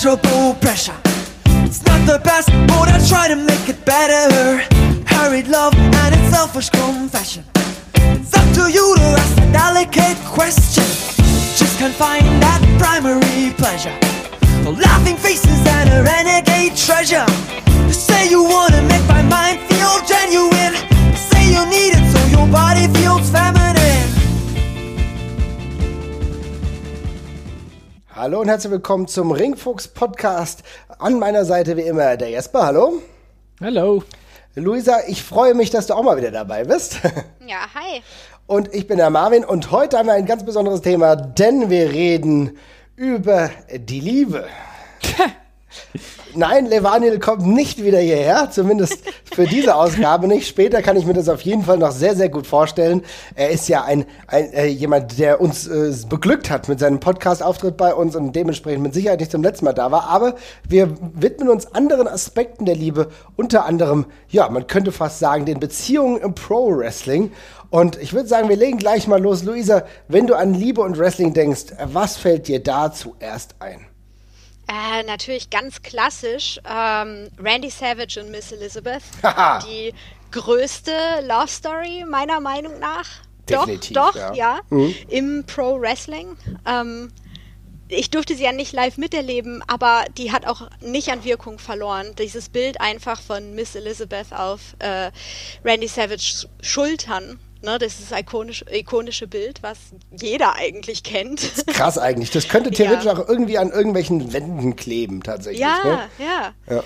pleasurable pressure. It's not the best, but I try to make it better. Hurried love and its selfish confession. It's up to you to ask a delicate question. Just can't find that primary pleasure. The Laughing faces and a renegade treasure. You say you wanna make my mind feel genuine. Say you need it so your body feels feminine. Hallo und herzlich willkommen zum Ringfuchs Podcast. An meiner Seite wie immer der Jesper. Hallo. Hallo. Luisa, ich freue mich, dass du auch mal wieder dabei bist. Ja, hi. Und ich bin der Marvin und heute haben wir ein ganz besonderes Thema, denn wir reden über die Liebe. Nein, Levanil kommt nicht wieder hierher, zumindest für diese Ausgabe nicht. Später kann ich mir das auf jeden Fall noch sehr, sehr gut vorstellen. Er ist ja ein, ein äh, jemand, der uns äh, beglückt hat mit seinem Podcast-Auftritt bei uns und dementsprechend mit Sicherheit nicht zum letzten Mal da war. Aber wir widmen uns anderen Aspekten der Liebe, unter anderem, ja, man könnte fast sagen, den Beziehungen im Pro-Wrestling. Und ich würde sagen, wir legen gleich mal los. Luisa, wenn du an Liebe und Wrestling denkst, was fällt dir da zuerst ein? Äh, natürlich ganz klassisch ähm, Randy Savage und Miss Elizabeth. Die größte Love Story meiner Meinung nach. Definitiv, doch, doch, ja. ja. Mhm. Im Pro Wrestling. Ähm, ich durfte sie ja nicht live miterleben, aber die hat auch nicht an Wirkung verloren. Dieses Bild einfach von Miss Elizabeth auf äh, Randy Savage Schultern. Ne, das ist das ikonisch, ikonische Bild, was jeder eigentlich kennt. Krass eigentlich. Das könnte theoretisch Ja. auch irgendwie an irgendwelchen Wänden kleben, tatsächlich. Ja, Ne? ja. Ja.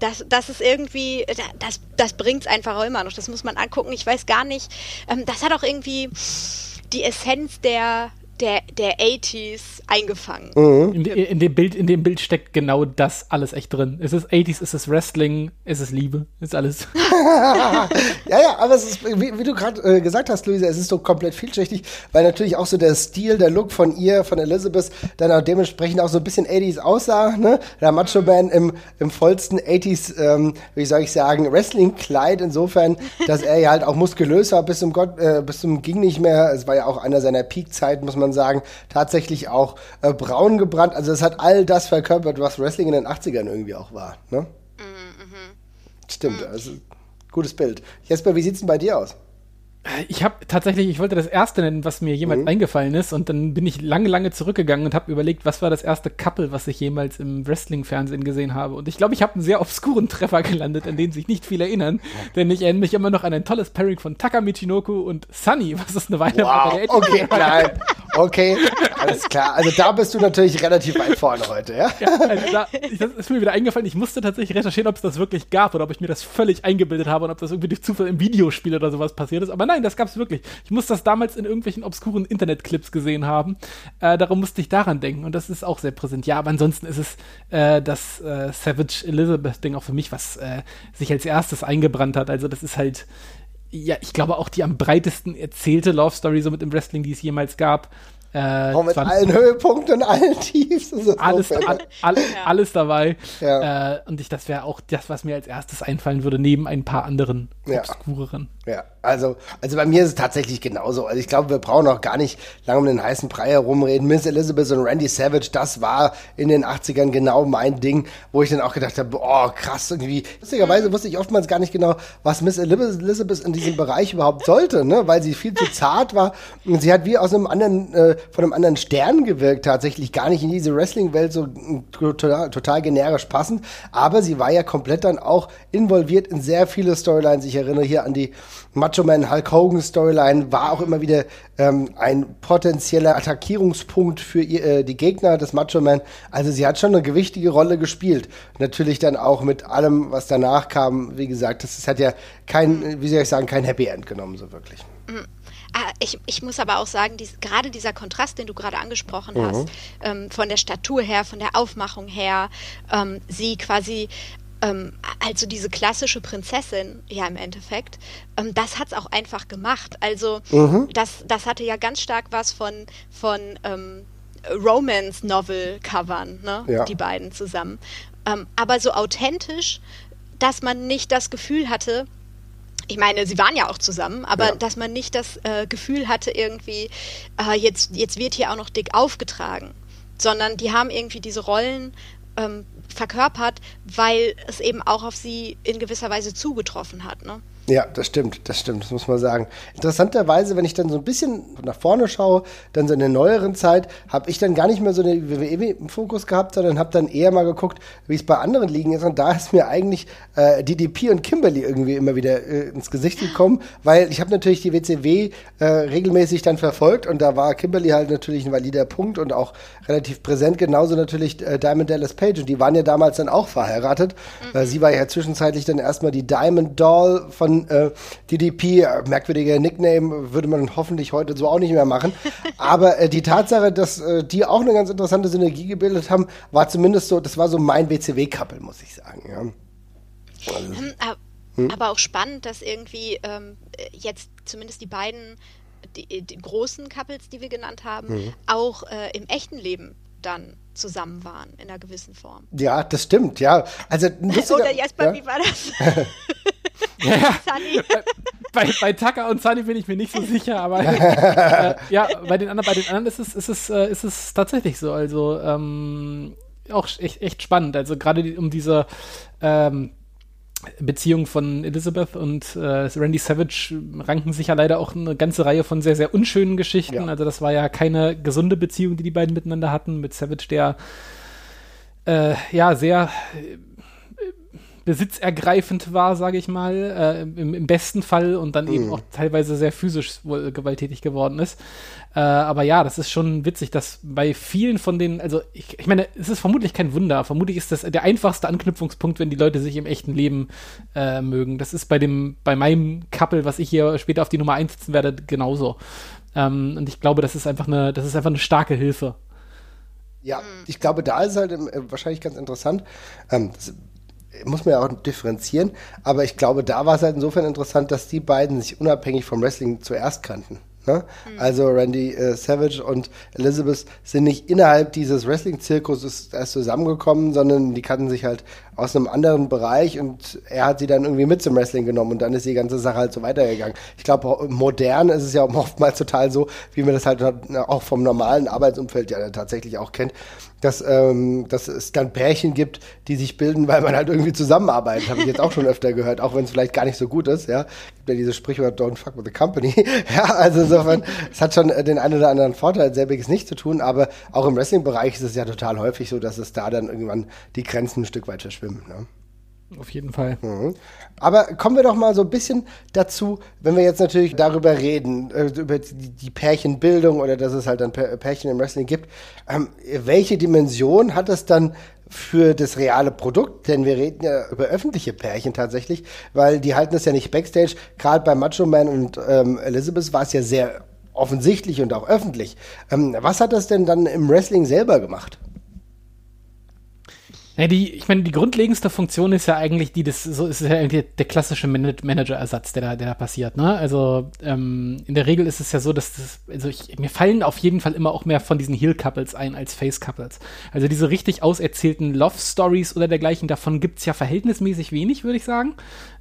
Das, das ist irgendwie, das, das bringt es einfach auch immer noch. Das muss man angucken. Ich weiß gar nicht. Ähm, das hat auch irgendwie die Essenz der, der, der 80s eingefangen. Mhm. In, in, dem Bild, in dem Bild steckt genau das alles echt drin. Es ist 80s, es ist Wrestling, es ist Liebe, es ist alles. Ja, ja, aber es ist, wie, wie du gerade äh, gesagt hast, Luisa, es ist so komplett vielschichtig, weil natürlich auch so der Stil, der Look von ihr, von Elizabeth, dann auch dementsprechend auch so ein bisschen 80s aussah, ne? Der Macho Man im, im vollsten 80s, ähm, wie soll ich sagen, Wrestling-Kleid, insofern, dass er ja halt auch muskulös war bis zum Gott, äh, bis zum ging nicht mehr. Es war ja auch einer seiner Peak-Zeiten, muss man sagen, tatsächlich auch äh, braun gebrannt. Also es hat all das verkörpert, was Wrestling in den 80ern irgendwie auch war, ne? Stimmt, also gutes Bild. Jesper, wie sieht's denn bei dir aus? Ich habe tatsächlich, ich wollte das erste nennen, was mir jemals Mhm. eingefallen ist, und dann bin ich lange, lange zurückgegangen und habe überlegt, was war das erste Couple, was ich jemals im Wrestling-Fernsehen gesehen habe. Und ich glaube, ich habe einen sehr obskuren Treffer gelandet, an den sich nicht viele erinnern, denn ich erinnere mich immer noch an ein tolles Pairing von Taka Michinoku und Sunny, was ist eine Weile Wow, der okay, nein. Okay, alles klar. Also da bist du natürlich relativ weit vorne heute, ja? Also da, das ist mir wieder eingefallen, ich musste tatsächlich recherchieren, ob es das wirklich gab oder ob ich mir das völlig eingebildet habe und ob das irgendwie durch Zufall im Videospiel oder sowas passiert ist. Aber nein, das gab es wirklich. Ich muss das damals in irgendwelchen obskuren Internetclips gesehen haben. Äh, darum musste ich daran denken und das ist auch sehr präsent. Ja, aber ansonsten ist es äh, das äh, Savage Elizabeth-Ding auch für mich, was äh, sich als erstes eingebrannt hat. Also das ist halt, ja, ich glaube auch die am breitesten erzählte Love Story so mit dem Wrestling, die es jemals gab. Äh, Auch mit allen Höhepunkten und allen Tiefs. Das ist alles, all, all, alles dabei. Ja. Äh, und ich, das wäre auch das, was mir als erstes einfallen würde, neben ein paar anderen Ja. obskureren. Ja, also, also bei mir ist es tatsächlich genauso. Also ich glaube, wir brauchen auch gar nicht lange um den heißen Brei herumreden. Miss Elizabeth und Randy Savage, das war in den 80ern genau mein Ding, wo ich dann auch gedacht habe, oh krass, irgendwie. Lustigerweise wusste ich oftmals gar nicht genau, was Miss Elizabeth in diesem Bereich überhaupt sollte, ne? weil sie viel zu zart war und sie hat wie aus einem anderen, äh, von einem anderen Stern gewirkt, tatsächlich gar nicht in diese Wrestling-Welt so mm, total, total generisch passend, aber sie war ja komplett dann auch involviert in sehr viele Storylines. Ich erinnere hier an die Macho Man Hulk Hogan Storyline, war auch immer wieder ähm, ein potenzieller Attackierungspunkt für ihr, äh, die Gegner des Macho Man. Also sie hat schon eine gewichtige Rolle gespielt. Natürlich dann auch mit allem, was danach kam. Wie gesagt, das, das hat ja kein, wie soll ich sagen, kein Happy End genommen, so wirklich. Ah, ich, ich muss aber auch sagen, dies, gerade dieser Kontrast, den du gerade angesprochen hast, ähm, von der Statur her, von der Aufmachung her, ähm, sie quasi ähm, also diese klassische Prinzessin, ja im Endeffekt, ähm, das hat's auch einfach gemacht. Also das, das hatte ja ganz stark was von, von ähm, Romance-Novel-Covern, ne? Ja. die beiden zusammen. Ähm, aber so authentisch, dass man nicht das Gefühl hatte, ich meine, sie waren ja auch zusammen, aber Ja. dass man nicht das äh, Gefühl hatte, irgendwie, äh, jetzt, jetzt wird hier auch noch dick aufgetragen. Sondern die haben irgendwie diese Rollen ähm, verkörpert, weil es eben auch auf sie in gewisser Weise zugetroffen hat. Ne? Ja, das stimmt, das stimmt, das muss man sagen. Interessanterweise, wenn ich dann so ein bisschen nach vorne schaue, dann so in der neueren Zeit, habe ich dann gar nicht mehr so eine WWE im Fokus gehabt, sondern habe dann eher mal geguckt, wie es bei anderen Ligen ist. Und da ist mir eigentlich äh, DDP und Kimberly irgendwie immer wieder äh, ins Gesicht gekommen, weil ich habe natürlich die WCW äh, regelmäßig dann verfolgt und da war Kimberly halt natürlich ein valider Punkt und auch relativ präsent. Genauso natürlich äh, Diamond Dallas Page und die waren ja damals dann auch verheiratet. Mhm. sie war ja zwischenzeitlich dann erstmal die Diamond Doll von äh, DDP, äh, merkwürdiger Nickname, würde man hoffentlich heute so auch nicht mehr machen. Aber äh, die Tatsache, dass äh, die auch eine ganz interessante Synergie gebildet haben, war zumindest so, das war so mein WCW-Couple, muss ich sagen. Ja. Also, hm, hm? Aber auch spannend, dass irgendwie ähm, jetzt zumindest die beiden die, die, großen Couples, die wir genannt haben, mhm. auch äh, im echten Leben dann zusammen waren in einer gewissen Form. Ja, das stimmt, ja. Also Oder Jasper, ja? wie war das? ja, bei, bei Tucker und Sunny bin ich mir nicht so sicher, aber äh, ja, bei den anderen, bei den anderen ist es, ist es, äh, ist es tatsächlich so. Also ähm, auch echt, echt spannend. Also gerade um diese ähm, Beziehung von Elizabeth und äh, Randy Savage ranken sich ja leider auch eine ganze Reihe von sehr, sehr unschönen Geschichten. Ja. Also das war ja keine gesunde Beziehung, die die beiden miteinander hatten. Mit Savage, der äh, ja sehr besitzergreifend war, sage ich mal, äh, im, im, besten Fall und dann mhm. eben auch teilweise sehr physisch wohl gewalttätig geworden ist. Äh, aber ja, das ist schon witzig, dass bei vielen von denen, also ich, ich meine, es ist vermutlich kein Wunder. Vermutlich ist das der einfachste Anknüpfungspunkt, wenn die Leute sich im echten Leben äh, mögen. Das ist bei dem, bei meinem Couple, was ich hier später auf die Nummer einsetzen werde, genauso. Ähm, und ich glaube, das ist einfach eine, das ist einfach eine starke Hilfe. Ja, ich glaube, da ist halt äh, wahrscheinlich ganz interessant. Ähm, das muss man ja auch differenzieren, aber ich glaube, da war es halt insofern interessant, dass die beiden sich unabhängig vom Wrestling zuerst kannten. Ne? Mhm. Also Randy äh, Savage und Elizabeth sind nicht innerhalb dieses Wrestling-Zirkus erst zusammengekommen, sondern die kannten sich halt aus einem anderen Bereich und er hat sie dann irgendwie mit zum Wrestling genommen und dann ist die ganze Sache halt so weitergegangen. Ich glaube, modern ist es ja oftmals total so, wie man das halt auch vom normalen Arbeitsumfeld ja tatsächlich auch kennt, dass, ähm, dass es dann Pärchen gibt, die sich bilden, weil man halt irgendwie zusammenarbeitet. Habe ich jetzt auch schon öfter gehört, auch wenn es vielleicht gar nicht so gut ist. Ja, gibt ja dieses Sprichwort Don't fuck with the company. ja, also insofern, es hat schon den einen oder anderen Vorteil, selbiges nicht zu tun, aber auch im Wrestling-Bereich ist es ja total häufig so, dass es da dann irgendwann die Grenzen ein Stück weit verschwimmen. Ne? Auf jeden Fall. Mhm. Aber kommen wir doch mal so ein bisschen dazu, wenn wir jetzt natürlich darüber reden, äh, über die, die, Pärchenbildung oder dass es halt dann Pärchen im Wrestling gibt. Ähm, welche Dimension hat das dann für das reale Produkt? Denn wir reden ja über öffentliche Pärchen tatsächlich, weil die halten das ja nicht backstage. Gerade bei Macho Man und ähm, Elizabeth war es ja sehr offensichtlich und auch öffentlich. Ähm, was hat das denn dann im Wrestling selber gemacht? Ja, die, ich meine, die grundlegendste Funktion ist ja eigentlich die, das so ist ja irgendwie der klassische Manager-Ersatz, der da, der da passiert. Ne? Also ähm, in der Regel ist es ja so, dass das, also ich, mir fallen auf jeden Fall immer auch mehr von diesen Heel-Couples ein als Face-Couples. Also diese richtig auserzählten Love-Stories oder dergleichen, davon gibt's ja verhältnismäßig wenig, würde ich sagen.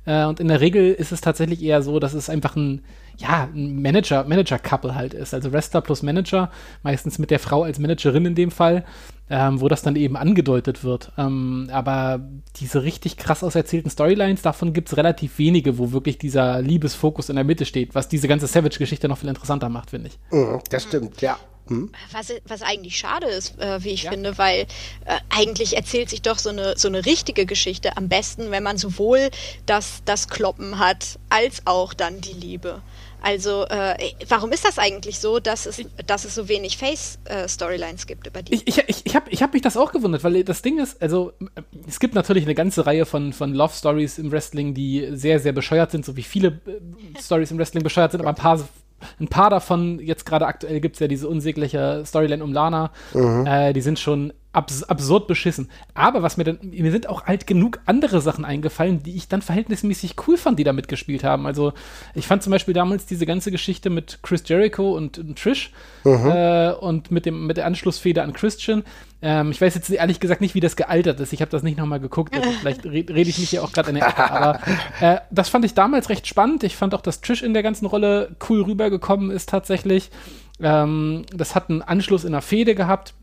Äh, und in der Regel ist es tatsächlich eher so, dass es einfach ein ja, ein Manager, Manager-Couple halt ist. Also Wrestler plus Manager, meistens mit der Frau als Managerin in dem Fall, ähm, wo das dann eben angedeutet wird. Ähm, aber diese richtig krass auserzählten Storylines, davon gibt es relativ wenige, wo wirklich dieser Liebesfokus in der Mitte steht, was diese ganze Savage-Geschichte noch viel interessanter macht, finde ich. Mhm, das stimmt, ja. Hm? Was, was eigentlich schade ist, äh, wie ich ja. finde, weil äh, eigentlich erzählt sich doch so eine, so eine richtige Geschichte am besten, wenn man sowohl das, das Kloppen hat, als auch dann die Liebe. Also, äh, warum ist das eigentlich so, dass es, dass es so wenig Face-Storylines äh, gibt über die? Ich, ich, ich, ich habe ich hab mich das auch gewundert, weil das Ding ist, also, es gibt natürlich eine ganze Reihe von, von Love-Stories im Wrestling, die sehr, sehr bescheuert sind, so wie viele äh, Stories im Wrestling bescheuert sind, aber ein paar ein paar davon, jetzt gerade aktuell gibt es ja diese unsägliche Storyline um Lana, mhm. äh, die sind schon abs absurd beschissen. Aber was mir dann, mir sind auch halt genug andere Sachen eingefallen, die ich dann verhältnismäßig cool fand, die da mitgespielt haben. Also ich fand zum Beispiel damals diese ganze Geschichte mit Chris Jericho und, und Trish mhm. äh, und mit, dem, mit der Anschlussfeder an Christian. Ähm, ich weiß jetzt ehrlich gesagt nicht, wie das gealtert ist. Ich habe das nicht nochmal geguckt. Also vielleicht rede red ich mich hier auch gerade in der Ecke. Aber äh, das fand ich damals recht spannend. Ich fand auch, dass Trish in der ganzen Rolle cool rübergekommen ist tatsächlich. Ähm, das hat einen Anschluss in der Fehde gehabt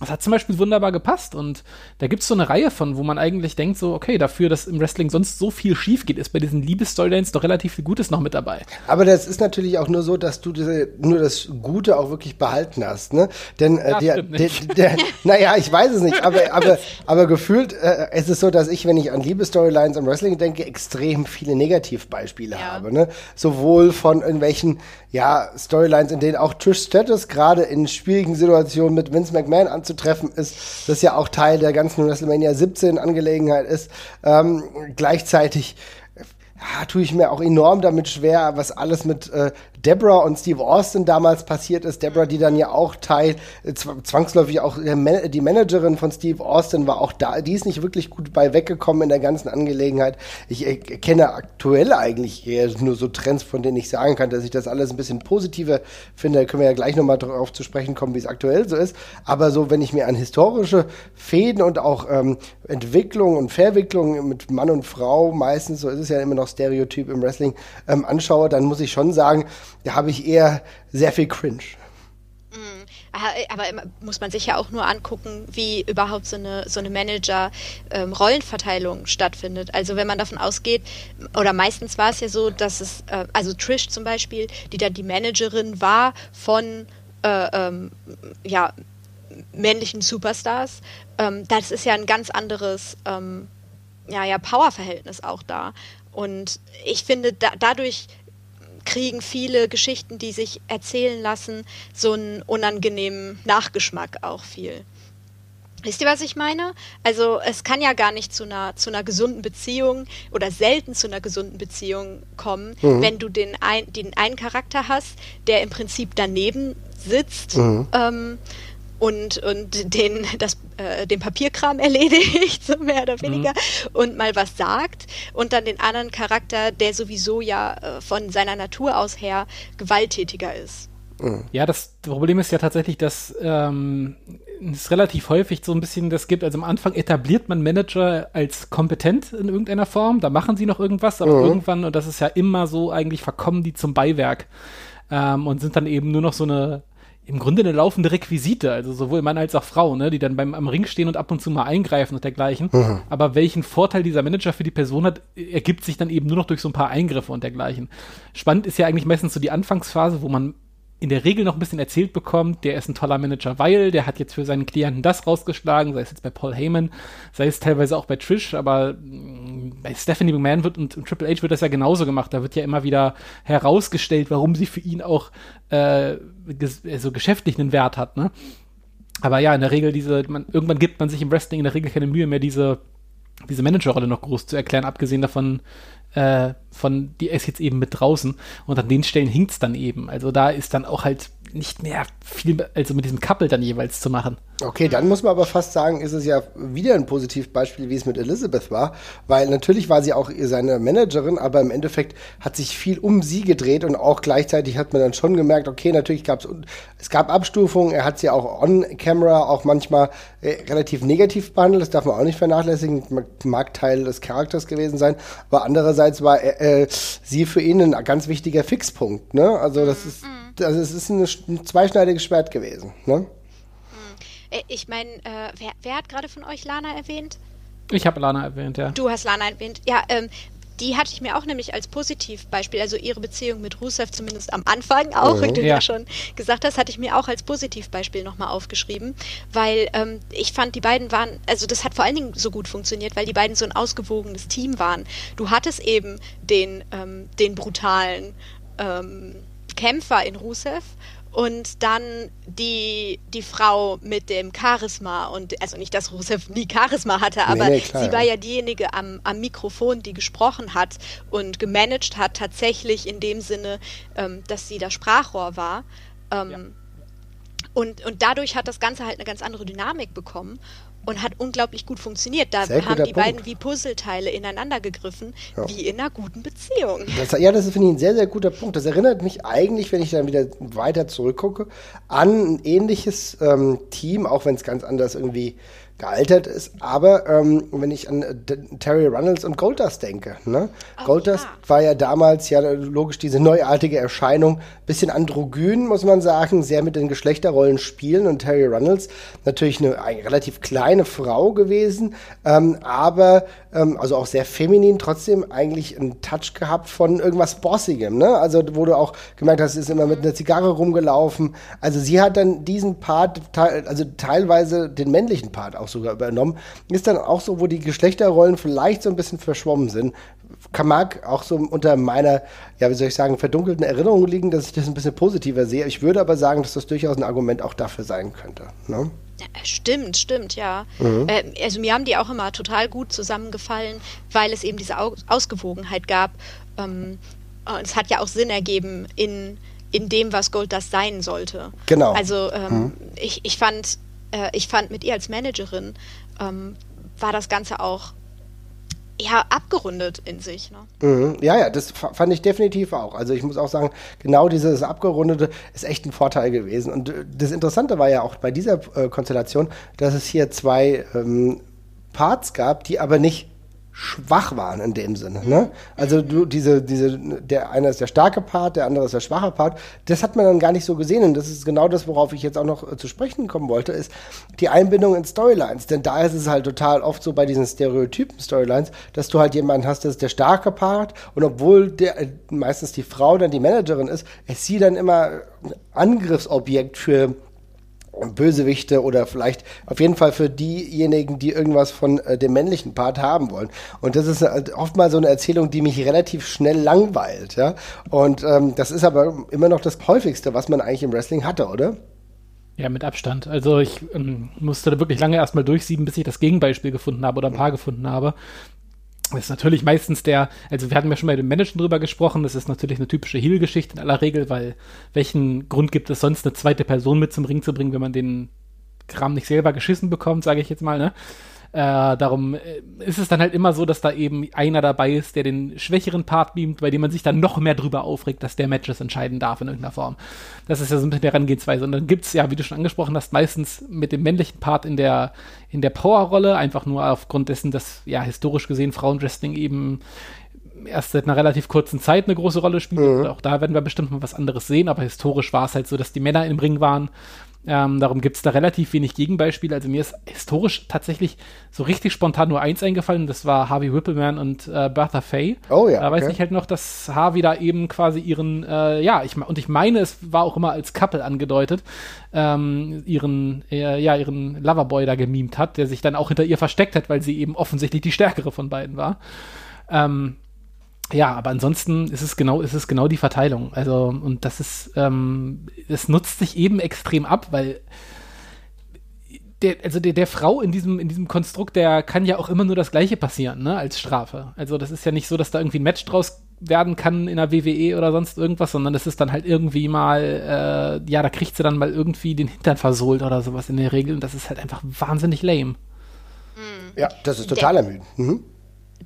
das hat zum Beispiel wunderbar gepasst und da gibt es so eine Reihe von, wo man eigentlich denkt, so, okay, dafür, dass im Wrestling sonst so viel schief geht, ist bei diesen Liebesstorylines doch relativ viel Gutes noch mit dabei. Aber das ist natürlich auch nur so, dass du diese, nur das Gute auch wirklich behalten hast, ne? Denn äh, der, der, der, naja, ich weiß es nicht, aber, aber, aber gefühlt äh, es ist so, dass ich, wenn ich an Liebesstorylines im Wrestling denke, extrem viele Negativbeispiele ja. habe, ne? Sowohl von irgendwelchen ja, Storylines, in denen auch Trish Stratus gerade in schwierigen Situationen mit Vince McMahon anzutreffen ist, das ja auch Teil der ganzen WrestleMania 17 Angelegenheit ist. Ähm, gleichzeitig ja, tue ich mir auch enorm damit schwer, was alles mit äh, Deborah und Steve Austin damals passiert ist. Deborah, die dann ja auch Teil, äh, zwangsläufig auch die Managerin von Steve Austin war auch da. Die ist nicht wirklich gut bei weggekommen in der ganzen Angelegenheit. Ich äh, kenne aktuell eigentlich eher nur so Trends, von denen ich sagen kann, dass ich das alles ein bisschen positiver finde. Da können wir ja gleich nochmal darauf zu sprechen kommen, wie es aktuell so ist. Aber so, wenn ich mir an historische Fäden und auch ähm, Entwicklung und Verwicklung mit Mann und Frau, meistens, so ist es ja immer noch Stereotyp im Wrestling, ähm, anschaue, dann muss ich schon sagen, da habe ich eher sehr viel Cringe. Mhm. Aber muss man sich ja auch nur angucken, wie überhaupt so eine, so eine Manager-Rollenverteilung ähm, stattfindet. Also wenn man davon ausgeht, oder meistens war es ja so, dass es, äh, also Trish zum Beispiel, die dann die Managerin war von äh, ähm, ja, männlichen Superstars, ähm, das ist ja ein ganz anderes ähm, ja, ja, Powerverhältnis auch da. Und ich finde, da, dadurch kriegen viele Geschichten, die sich erzählen lassen, so einen unangenehmen Nachgeschmack auch viel. Wisst ihr, was ich meine? Also es kann ja gar nicht zu einer, zu einer gesunden Beziehung oder selten zu einer gesunden Beziehung kommen, mhm. wenn du den, ein, den einen Charakter hast, der im Prinzip daneben sitzt mhm. ähm, und, und den, das, äh, den Papierkram erledigt, so mehr oder weniger, mhm. und mal was sagt. Und dann den anderen Charakter, der sowieso ja äh, von seiner Natur aus her gewalttätiger ist. Mhm. Ja, das Problem ist ja tatsächlich, dass ähm, es relativ häufig so ein bisschen das gibt. Also am Anfang etabliert man Manager als kompetent in irgendeiner Form, da machen sie noch irgendwas, aber mhm. irgendwann, und das ist ja immer so, eigentlich verkommen die zum Beiwerk ähm, und sind dann eben nur noch so eine im Grunde eine laufende Requisite, also sowohl Mann als auch Frau, ne, die dann beim am Ring stehen und ab und zu mal eingreifen und dergleichen. Mhm. Aber welchen Vorteil dieser Manager für die Person hat, ergibt sich dann eben nur noch durch so ein paar Eingriffe und dergleichen. Spannend ist ja eigentlich meistens so die Anfangsphase, wo man in der Regel noch ein bisschen erzählt bekommt, der ist ein toller Manager, weil der hat jetzt für seinen Klienten das rausgeschlagen, sei es jetzt bei Paul Heyman, sei es teilweise auch bei Trish, aber mm, bei Stephanie McMahon wird und, und Triple H wird das ja genauso gemacht. Da wird ja immer wieder herausgestellt, warum sie für ihn auch äh, also geschäftlich einen Wert hat. Ne? Aber ja, in der Regel diese, man, irgendwann gibt man sich im Wrestling in der Regel keine Mühe mehr, diese diese Managerrolle noch groß zu erklären, abgesehen davon, äh, von die ist jetzt eben mit draußen und an den Stellen hinkt's dann eben. Also da ist dann auch halt nicht mehr viel, also mit diesem Couple dann jeweils zu machen. Okay, dann muss man aber fast sagen, ist es ja wieder ein Positivbeispiel, wie es mit Elizabeth war, weil natürlich war sie auch seine Managerin, aber im Endeffekt hat sich viel um sie gedreht und auch gleichzeitig hat man dann schon gemerkt, okay, natürlich gab es, es gab Abstufungen, er hat sie auch on-camera auch manchmal äh, relativ negativ behandelt, das darf man auch nicht vernachlässigen, mag Teil des Charakters gewesen sein, aber andererseits war äh, sie für ihn ein ganz wichtiger Fixpunkt, ne? Also das ist, mhm. Also es ist ein, ein zweischneidiges Schwert gewesen, ne? Äh, ich meine, äh, wer, wer, hat gerade von euch Lana erwähnt? Ich habe Lana erwähnt, ja. Du hast Lana erwähnt. Ja, ähm, die hatte ich mir auch nämlich als Positivbeispiel, also ihre Beziehung mit Rusev zumindest am Anfang auch, mhm. wie du ja. ja schon gesagt hast, hatte ich mir auch als Positivbeispiel nochmal aufgeschrieben, weil ähm, ich fand, die beiden waren, also das hat vor allen Dingen so gut funktioniert, weil die beiden so ein ausgewogenes Team waren. Du hattest eben den, ähm, den brutalen ähm, Kämpfer in Rusev und dann die, die Frau mit dem Charisma und also nicht, dass Rusev nie Charisma hatte, aber nee, nee, klar, sie war ja diejenige am, am Mikrofon, die gesprochen hat und gemanagt hat, tatsächlich in dem Sinne, ähm, dass sie das Sprachrohr war. Ähm, ja. und, und dadurch hat das Ganze halt eine ganz andere Dynamik bekommen und hat unglaublich gut funktioniert. Da Sehr haben die Punkt. beiden wie Puzzleteile ineinander gegriffen, ja. wie in einer guten Beziehung. Das, ja, das finde ich ein sehr, sehr guter Punkt. Das erinnert mich eigentlich, wenn ich dann wieder weiter zurückgucke, an ein ähnliches ähm, Team, auch wenn es ganz anders irgendwie gealtert ist. Aber ähm, wenn ich an äh, Terry Runnels und Goldust denke, ne? Oh, Goldust ja. war ja damals ja logisch diese neuartige Erscheinung, bisschen androgyn, muss man sagen, sehr mit den Geschlechterrollen spielen und Terry Runnels natürlich eine, eine relativ kleine Frau gewesen, ähm, aber ähm, also auch sehr feminin, trotzdem eigentlich einen Touch gehabt von irgendwas Bossigem, ne? Also wo du auch gemerkt hast, sie ist immer mit einer Zigarre rumgelaufen. Also sie hat dann diesen Part, also teilweise den männlichen Part auch sogar übernommen. Ist dann auch so, wo die Geschlechterrollen vielleicht so ein bisschen verschwommen sind. Kann mag auch so unter meiner, ja, wie soll ich sagen, verdunkelten Erinnerung liegen, dass ich das ein bisschen positiver sehe. Ich würde aber sagen, dass das durchaus ein Argument auch dafür sein könnte. Ne? Ja, Stimmt, stimmt, ja. Äh, also mir haben die auch immer total gut zusammengefallen, weil es eben diese Au Ausgewogenheit gab. Ähm, und es hat ja auch Sinn ergeben in, in dem, was Gold das sein sollte. Genau. Also ähm, ich, ich fand, äh, ich fand mit ihr als Managerin ähm, war das Ganze auch ja abgerundet in sich. Ne? Mhm. Ja, ja, das fa- fand ich definitiv auch. Also ich muss auch sagen, genau dieses Abgerundete ist echt ein Vorteil gewesen. Und äh, das Interessante war ja auch bei dieser äh, Konstellation, dass es hier zwei ähm, Parts gab, die aber nicht schwach waren in dem Sinne. Ne? Also du, diese, diese, der eine ist der starke Part, der andere ist der schwache Part. Das hat man dann gar nicht so gesehen. Und das ist genau das, worauf ich jetzt auch noch äh, zu sprechen kommen wollte, ist die Einbindung in Storylines. Denn da ist es halt total oft so bei diesen Stereotypen-Storylines, dass du halt jemanden hast, das ist der starke Part. Und obwohl der äh, meistens die Frau dann die Managerin ist, ist sie dann immer Angriffsobjekt für Bösewichte oder vielleicht auf jeden Fall für diejenigen, die irgendwas von äh, dem männlichen Part haben wollen. Und das ist halt oft mal so eine Erzählung, die mich relativ schnell langweilt, ja. Und ähm, das ist aber immer noch das häufigste, was man eigentlich im Wrestling hatte, oder? Ja, mit Abstand. Also ich ähm, musste da wirklich lange erstmal durchsieben, bis ich das Gegenbeispiel gefunden habe oder ein paar gefunden habe. Das ist natürlich meistens der, also wir hatten ja schon bei den Managern drüber gesprochen, das ist natürlich eine typische Heel-Geschichte in aller Regel, weil welchen Grund gibt es sonst, eine zweite Person mit zum Ring zu bringen, wenn man den Kram nicht selber geschissen bekommt, sage ich jetzt mal, ne? Äh, darum äh, ist es dann halt immer so, dass da eben einer dabei ist, der den schwächeren Part beamt, bei dem man sich dann noch mehr drüber aufregt, dass der Matches entscheiden darf in irgendeiner Form. Das ist ja so ein bisschen die Herangehensweise. Und dann gibt's ja, wie du schon angesprochen hast, meistens mit dem männlichen Part in der, in der Powerrolle, einfach nur aufgrund dessen, dass ja historisch gesehen Frauenwrestling eben erst seit einer relativ kurzen Zeit eine große Rolle spielt. Und Auch da werden wir bestimmt mal was anderes sehen, aber historisch war es halt so, dass die Männer im Ring waren. Ähm, darum gibt es da relativ wenig Gegenbeispiele. Also mir ist historisch tatsächlich so richtig spontan nur eins eingefallen. Das war Harvey Whippleman und äh, Bertha Faye. Oh ja, Da weiß okay. ich halt noch, dass Harvey da eben quasi ihren, äh, ja, ich, und ich meine, es war auch immer als Couple angedeutet, ähm, ihren, äh, ja, ihren Loverboy da gemimt hat, der sich dann auch hinter ihr versteckt hat, weil sie eben offensichtlich die stärkere von beiden war. Ähm, ja, aber ansonsten ist es genau, ist es genau die Verteilung. Also, und das ist, ähm, es nutzt sich eben extrem ab, weil der, also der, der Frau in diesem, in diesem Konstrukt, der kann ja auch immer nur das Gleiche passieren, ne, als Strafe. Also das ist ja nicht so, dass da irgendwie ein Match draus werden kann in der WWE oder sonst irgendwas, sondern das ist dann halt irgendwie mal, äh, ja, da kriegt sie dann mal irgendwie den Hintern versohlt oder sowas in der Regel und das ist halt einfach wahnsinnig lame. Ja, das ist total ermüdend. Mhm.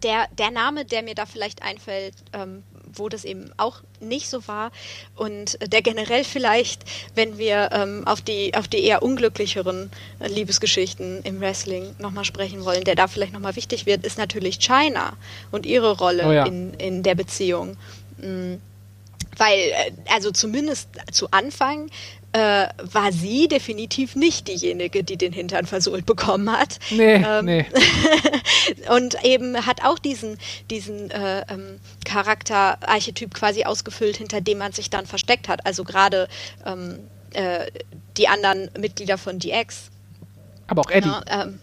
Der, der Name, der mir da vielleicht einfällt, ähm, wo das eben auch nicht so war und der generell vielleicht, wenn wir ähm, auf, die, auf die eher unglücklicheren äh, Liebesgeschichten im Wrestling nochmal sprechen wollen, der da vielleicht nochmal wichtig wird, ist natürlich China und ihre Rolle Oh ja. in, in der Beziehung. Mm, Weil, äh, also zumindest zu Anfang äh, war sie definitiv nicht diejenige, die den Hintern versohlt bekommen hat. Nee, Ähm, nee. und eben hat auch diesen, diesen äh, ähm, Charakterarchetyp quasi ausgefüllt, hinter dem man sich dann versteckt hat. Also gerade ähm, äh, die anderen Mitglieder von DX. Aber auch Eddie. Ja, ähm,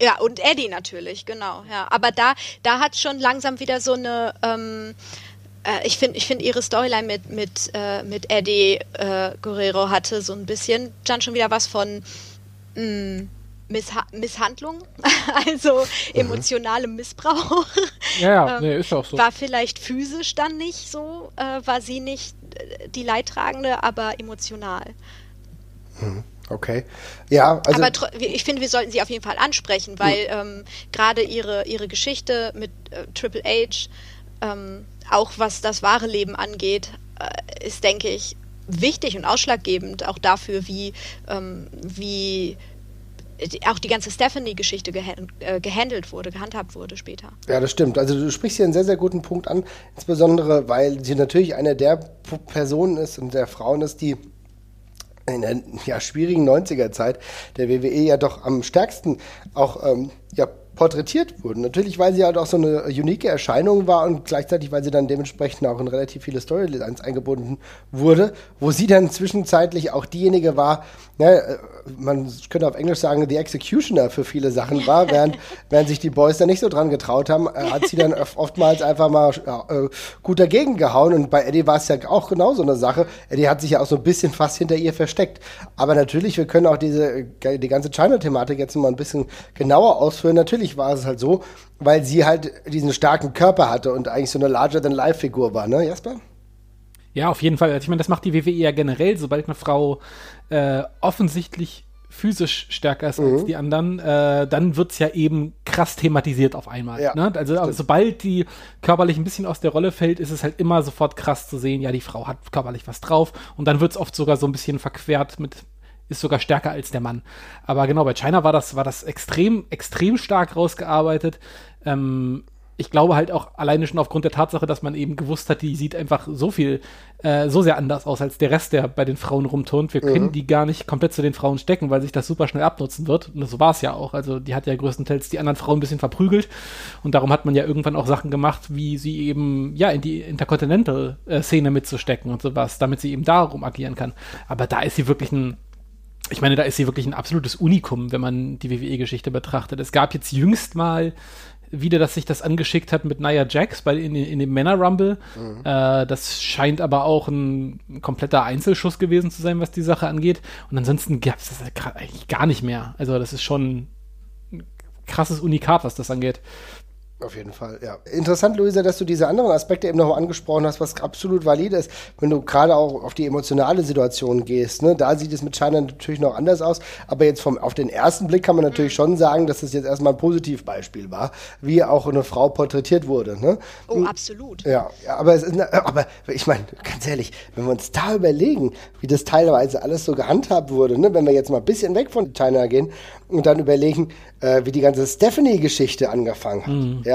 ja, und Eddie natürlich, genau. Ja. Aber da, da hat schon langsam wieder so eine, ähm, äh, ich finde ich find ihre Storyline mit, mit, äh, mit Eddie äh, Guerrero hatte so ein bisschen dann schon wieder was von mh, Missha Misshandlung, also emotionalem Missbrauch. Ja, ja, ähm, nee, ist auch so. War vielleicht physisch dann nicht so, äh, war sie nicht äh, die Leidtragende, aber emotional. Okay. Ja, also. Aber ich finde, wir sollten sie auf jeden Fall ansprechen, weil ähm, gerade ihre, ihre Geschichte mit äh, Triple H, ähm, auch was das wahre Leben angeht, äh, ist, denke ich, wichtig und ausschlaggebend auch dafür, wie, ähm, wie auch die ganze Stephanie-Geschichte äh, gehandelt wurde, gehandhabt wurde später. Ja, das stimmt. Also du sprichst hier einen sehr, sehr guten Punkt an, insbesondere weil sie natürlich eine der Personen ist und der Frauen ist, die in der ja, schwierigen 90er-Zeit der WWE ja doch am stärksten auch ähm, ja, porträtiert wurden. Natürlich, weil sie halt auch so eine unique Erscheinung war und gleichzeitig, weil sie dann dementsprechend auch in relativ viele Storylines eingebunden wurde, wo sie dann zwischenzeitlich auch diejenige war, ne, man könnte auf Englisch sagen, the Executioner für viele Sachen war, während, während sich die Boys da nicht so dran getraut haben, äh, hat sie dann oftmals einfach mal äh, gut dagegen gehauen und bei Eddie war es ja auch genau so eine Sache. Eddie hat sich ja auch so ein bisschen fast hinter ihr versteckt. Aber natürlich, wir können auch diese, die ganze China-Thematik jetzt mal ein bisschen genauer ausführen. Natürlich war es halt so, weil sie halt diesen starken Körper hatte und eigentlich so eine larger-than-life-Figur war, ne, Jasper? Ja, auf jeden Fall. Also ich meine, das macht die WWE ja generell, sobald eine Frau äh, offensichtlich physisch stärker ist mhm. als die anderen, äh, dann wird es ja eben krass thematisiert auf einmal. Ja, ne? Also stimmt. sobald die körperlich ein bisschen aus der Rolle fällt, ist es halt immer sofort krass zu sehen, ja, die Frau hat körperlich was drauf und dann wird es oft sogar so ein bisschen verquert mit ist sogar stärker als der Mann. Aber genau, bei China war das, war das extrem, extrem stark rausgearbeitet. Ähm, ich glaube halt auch alleine schon aufgrund der Tatsache, dass man eben gewusst hat, die sieht einfach so viel, äh, so sehr anders aus als der Rest, der bei den Frauen rumturnt. Wir mhm. können die gar nicht komplett zu den Frauen stecken, weil sich das super schnell abnutzen wird. Und so war es ja auch. Also die hat ja größtenteils die anderen Frauen ein bisschen verprügelt. Und darum hat man ja irgendwann auch Sachen gemacht, wie sie eben, ja, in die Intercontinental-Szene mitzustecken und sowas, damit sie eben darum agieren kann. Aber da ist sie wirklich ein ich meine, da ist sie wirklich ein absolutes Unikum, wenn man die WWE-Geschichte betrachtet. Es gab jetzt jüngst mal wieder, dass sich das angeschickt hat mit Nia Jax bei, in, in dem Männer Rumble. Mhm. Äh, das scheint aber auch ein, ein, kompletter Einzelschuss gewesen zu sein, was die Sache angeht. Und ansonsten gab es das eigentlich gar nicht mehr. Also das ist schon ein krasses Unikat, was das angeht. Auf jeden Fall, ja. Interessant, Luisa, dass du diese anderen Aspekte eben nochmal angesprochen hast, was absolut valide ist, wenn du gerade auch auf die emotionale Situation gehst. Ne? Da sieht es mit China natürlich noch anders aus, aber jetzt vom, auf den ersten Blick kann man natürlich mhm. schon sagen, dass es jetzt erstmal ein Positivbeispiel war, wie auch eine Frau porträtiert wurde. Ne? Oh, absolut. Ja, ja aber, es ist, aber ich meine, ganz ehrlich, wenn wir uns da überlegen, wie das teilweise alles so gehandhabt wurde, ne? wenn wir jetzt mal ein bisschen weg von China gehen und dann überlegen, äh, wie die ganze Stephanie-Geschichte angefangen hat. Mhm. Ja,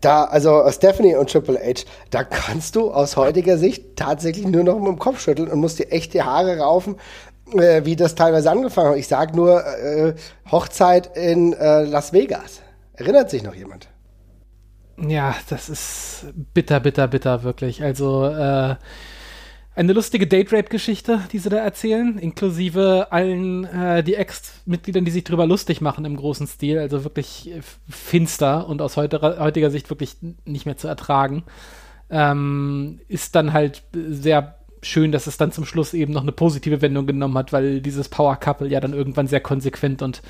da, also Stephanie und Triple H, da kannst du aus heutiger Sicht tatsächlich nur noch mit dem Kopf schütteln und musst dir echt die Haare raufen, äh, wie das teilweise angefangen hat. Ich sag nur äh, Hochzeit in äh, Las Vegas. Erinnert sich noch jemand? Ja, das ist bitter, bitter, bitter, wirklich. Also, äh, eine lustige Date-Rape-Geschichte, die sie da erzählen, inklusive allen äh, die Ex-Mitgliedern, die sich drüber lustig machen im großen Stil. Also wirklich finster und aus heutiger, heutiger Sicht wirklich nicht mehr zu ertragen. Ähm, ist dann halt sehr schön, dass es dann zum Schluss eben noch eine positive Wendung genommen hat, weil dieses Power-Couple ja dann irgendwann sehr konsequent und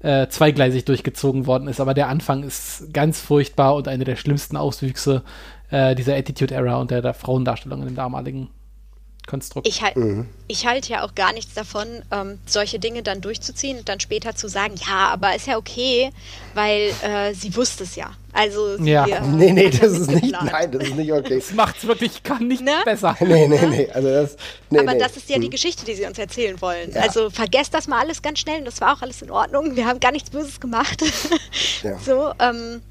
äh, zweigleisig durchgezogen worden ist. Aber der Anfang ist ganz furchtbar und eine der schlimmsten Auswüchse äh, dieser Attitude-Era und der, der Frauendarstellung in dem damaligen Konstrukt. Ich, halt, mhm. ich halte ja auch gar nichts davon, ähm, solche Dinge dann durchzuziehen und dann später zu sagen, ja, aber ist ja okay, weil äh, sie wusste es ja. Also ja. Nee, nee, das ist nicht, nein, das ist nicht okay. Das macht es wirklich, kann nicht ne? besser. Nee, nee, nee, also das, nee, Aber nee. das ist ja die hm. Geschichte, die sie uns erzählen wollen. Ja. Also vergesst das mal alles ganz schnell und das war auch alles in Ordnung. Wir haben gar nichts Böses gemacht. Ja. So, ähm,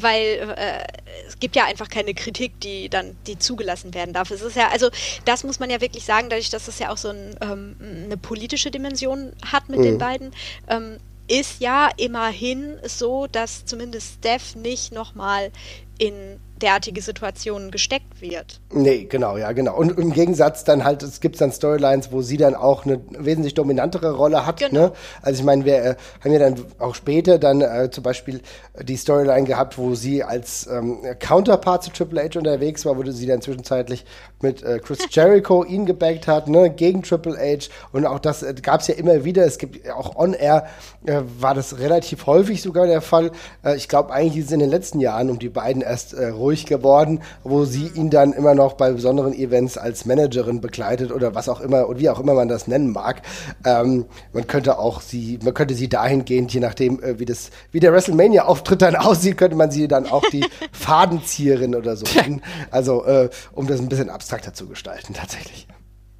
weil äh, es gibt ja einfach keine Kritik, die dann, die zugelassen werden darf. Es ist ja, also das muss man ja wirklich sagen, dadurch, dass es ja auch so ein, ähm, eine politische Dimension hat mit mhm. den beiden, ähm, ist ja immerhin so, dass zumindest Steph nicht nochmal in derartige Situationen gesteckt wird. Nee, genau, ja, genau. Und im Gegensatz dann halt, es gibt dann Storylines, wo sie dann auch eine wesentlich dominantere Rolle hat. Genau. Ne? Also ich meine, wir äh, haben ja dann auch später dann äh, zum Beispiel die Storyline gehabt, wo sie als ähm, Counterpart zu Triple H unterwegs war, wo sie dann zwischenzeitlich mit äh, Chris Jericho ihn gebackt hat, ne, gegen Triple H. Und auch das äh, gab es ja immer wieder. Es gibt auch on-air äh, war das relativ häufig sogar der Fall. Äh, ich glaube, eigentlich ist es in den letzten Jahren um die beiden erst äh, ruhig ruhig geworden, wo sie ihn dann immer noch bei besonderen Events als Managerin begleitet oder was auch immer und wie auch immer man das nennen mag. Ähm, man könnte auch sie, man könnte sie dahingehend, je nachdem, äh, wie das, wie der WrestleMania-Auftritt dann aussieht, könnte man sie dann auch die Fadenzieherin oder so nennen. Also, äh, um das ein bisschen abstrakter zu gestalten, tatsächlich.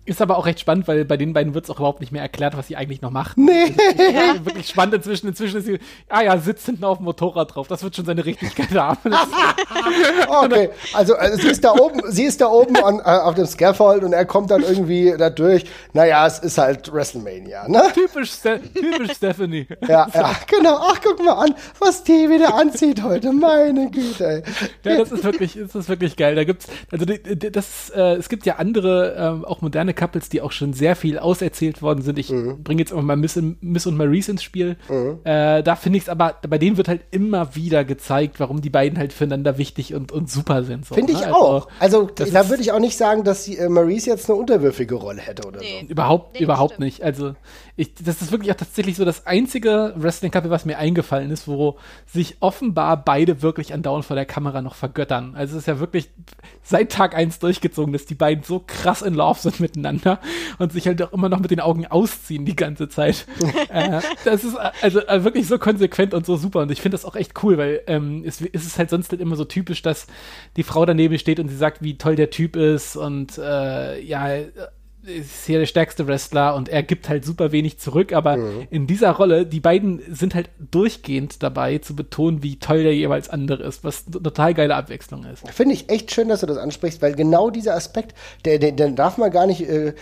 Ist aber auch recht spannend, weil bei den beiden wird es auch überhaupt nicht mehr erklärt, was sie eigentlich noch macht. Nee. Ja. Wirklich spannend inzwischen. Inzwischen ist sie, ah ja, sitzt hinten auf dem Motorrad drauf. Das wird schon seine Richtigkeit haben. okay, also, also, sie ist da oben, sie ist da oben an, äh, auf dem Scaffold und er kommt dann irgendwie da durch. Naja, es ist halt WrestleMania, ne? Typisch, typisch Stephanie. Ja, ja, genau. Ach, guck mal an, was die wieder anzieht heute. Meine Güte, ey. Ja, das ist wirklich, das ist wirklich geil. Da gibt's, also das, äh, es gibt ja andere, äh, auch moderne moderne Couples, die auch schon sehr viel auserzählt worden sind. Ich mhm. bringe jetzt auch mal Miss, Miss, und Maurice ins Spiel. Mhm. Äh, da finde ich es aber, bei denen wird halt immer wieder gezeigt, warum die beiden halt füreinander wichtig und, und super sind. So, finde ich ne? auch. Also, also da würde ich auch nicht sagen, dass die, äh, Maurice jetzt eine unterwürfige Rolle hätte oder nee. so. Überhaupt, nee, überhaupt nicht. Also ich, das ist wirklich auch tatsächlich so das einzige Wrestling-Couple, was mir eingefallen ist, wo sich offenbar beide wirklich andauernd vor der Kamera noch vergöttern. Also es ist ja wirklich seit Tag 1 durchgezogen, dass die beiden so krass in Love sind miteinander und sich halt auch immer noch mit den Augen ausziehen die ganze Zeit. äh, das ist also äh, wirklich so konsequent und so super und ich finde das auch echt cool, weil ähm, es, es ist halt sonst halt immer so typisch, dass die Frau daneben steht und sie sagt, wie toll der Typ ist und äh, ja, ist hier der stärkste Wrestler und er gibt halt super wenig zurück, aber mhm. in dieser Rolle, die beiden sind halt durchgehend dabei zu betonen, wie toll der jeweils andere ist, was eine total geile Abwechslung ist. Finde ich echt schön, dass du das ansprichst, weil genau dieser Aspekt, der, der, den darf man gar nicht, äh,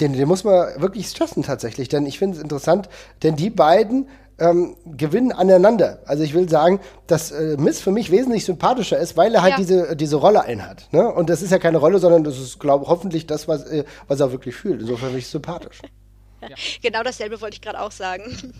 den, den muss man wirklich stressen tatsächlich, denn ich finde es interessant, denn die beiden ähm, gewinnen aneinander. Also ich will sagen, dass äh, Miss für mich wesentlich sympathischer ist, weil er halt ja. diese, diese Rolle einhat. Ne? Und das ist ja keine Rolle, sondern das ist, glaube ich, hoffentlich das, was, äh, was er wirklich fühlt. Insofern finde ich sympathisch. Ja. Genau dasselbe wollte ich gerade auch sagen.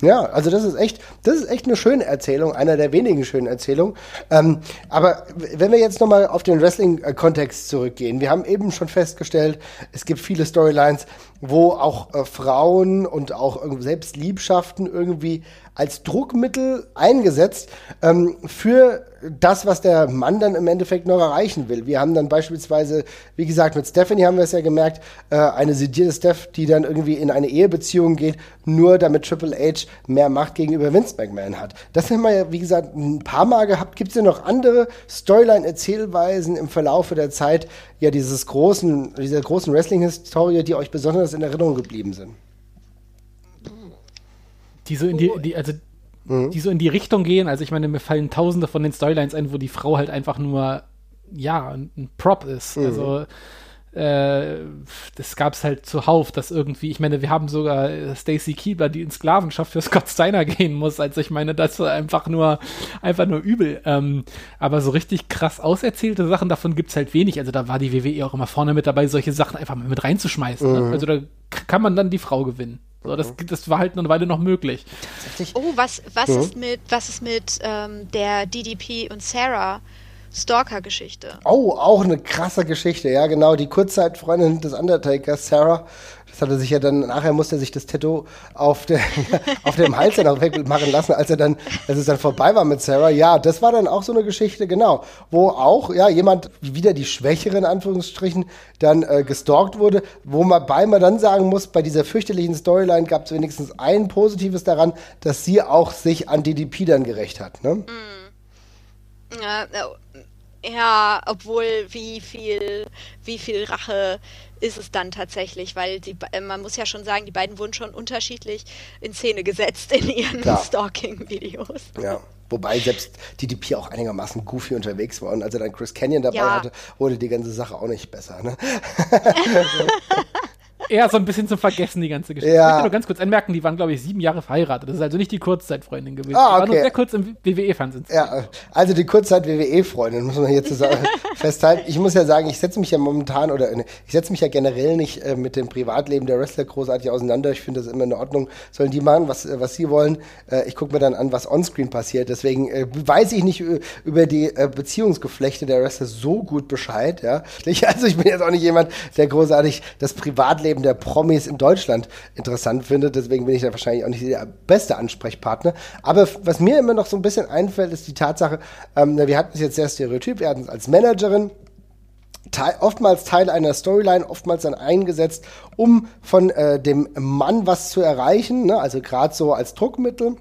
Ja, also das ist echt, das ist echt eine schöne Erzählung, einer der wenigen schönen Erzählungen. Ähm, aber wenn wir jetzt nochmal auf den Wrestling-Kontext zurückgehen, wir haben eben schon festgestellt, es gibt viele Storylines, wo auch äh, Frauen und auch selbst Liebschaften irgendwie als Druckmittel eingesetzt ähm, für das, was der Mann dann im Endeffekt noch erreichen will. Wir haben dann beispielsweise, wie gesagt, mit Stephanie haben wir es ja gemerkt, äh, eine sedierte Steph, die dann irgendwie in eine Ehebeziehung geht, nur damit Triple H mehr Macht gegenüber Vince McMahon hat. Das haben wir ja, wie gesagt, ein paar Mal gehabt. Gibt es ja noch andere Storyline-Erzählweisen im Verlaufe der Zeit, ja, dieses großen, dieser großen Wrestling-Historie, die euch besonders in Erinnerung geblieben sind? Die so in die, die also mhm. die so in die Richtung gehen. Also ich meine, mir fallen tausende von den Storylines ein, wo die Frau halt einfach nur, ja, ein Prop ist. Mhm. Also äh, das gab es halt zuhauf, dass irgendwie, ich meine, wir haben sogar Stacy Keebler, die in Sklavenschaft für Scott Steiner gehen muss. Also ich meine, das ist einfach nur, einfach nur übel. Ähm, aber so richtig krass auserzählte Sachen, davon gibt es halt wenig. Also da war die WWE auch immer vorne mit dabei, solche Sachen einfach mal mit reinzuschmeißen. Ne? Mhm. Ne? Also da kann man dann die Frau gewinnen. So, das, mhm. das war halt eine Weile noch möglich. Oh, was, was, mhm. ist mit, was ist mit ähm, der DDP und Sarah? Stalker-Geschichte. Oh, auch eine krasse Geschichte, ja, genau. Die Kurzzeitfreundin des Undertakers, Sarah, das hatte sich ja dann, nachher musste er sich das Tattoo auf, der, auf dem Hals dann auch wegmachen lassen, als er dann, als es dann vorbei war mit Sarah. Ja, das war dann auch so eine Geschichte, genau, wo auch, ja, jemand, wieder die Schwächere in Anführungsstrichen, dann äh, gestalkt wurde, wo man bei man dann sagen muss, bei dieser fürchterlichen Storyline gab es wenigstens ein Positives daran, dass sie auch sich an DDP dann gerecht hat, ne? Mm. Ja, ja, obwohl wie viel, wie viel Rache ist es dann tatsächlich, weil die, man muss ja schon sagen, die beiden wurden schon unterschiedlich in Szene gesetzt in ihren Stalking-Videos. Ja. Wobei selbst DDP auch einigermaßen goofy unterwegs war. Und als er dann Chris Canyon dabei ja. hatte, wurde die ganze Sache auch nicht besser. Ne? eher so ein bisschen zum Vergessen, die ganze Geschichte. Ja. Ich möchte nur ganz kurz anmerken, die waren, glaube ich, sieben Jahre verheiratet. Das ist also nicht die Kurzzeitfreundin gewesen. Ah, okay. Die waren nur sehr kurz im WWE-Fernsehen. Ja, also die Kurzzeit-WWE-Freundin, muss man hier zusammen festhalten. Ich muss ja sagen, ich setze mich ja momentan, oder ich setze mich ja generell nicht äh, mit dem Privatleben der Wrestler großartig auseinander. Ich finde das immer in Ordnung. Sollen die machen, was, äh, was sie wollen. Äh, ich gucke mir dann an, was onscreen passiert. Deswegen äh, weiß ich nicht über die äh, Beziehungsgeflechte der Wrestler so gut Bescheid. Ja? Also ich bin jetzt auch nicht jemand, der großartig das Privatleben Leben der Promis in Deutschland interessant findet. Deswegen bin ich da wahrscheinlich auch nicht der beste Ansprechpartner. Aber was mir immer noch so ein bisschen einfällt, ist die Tatsache, ähm, wir hatten es jetzt sehr stereotyp, wir hatten es als Managerin, Teil, oftmals Teil einer Storyline, oftmals dann eingesetzt, um von äh, dem Mann was zu erreichen, ne? also gerade so als Druckmittel.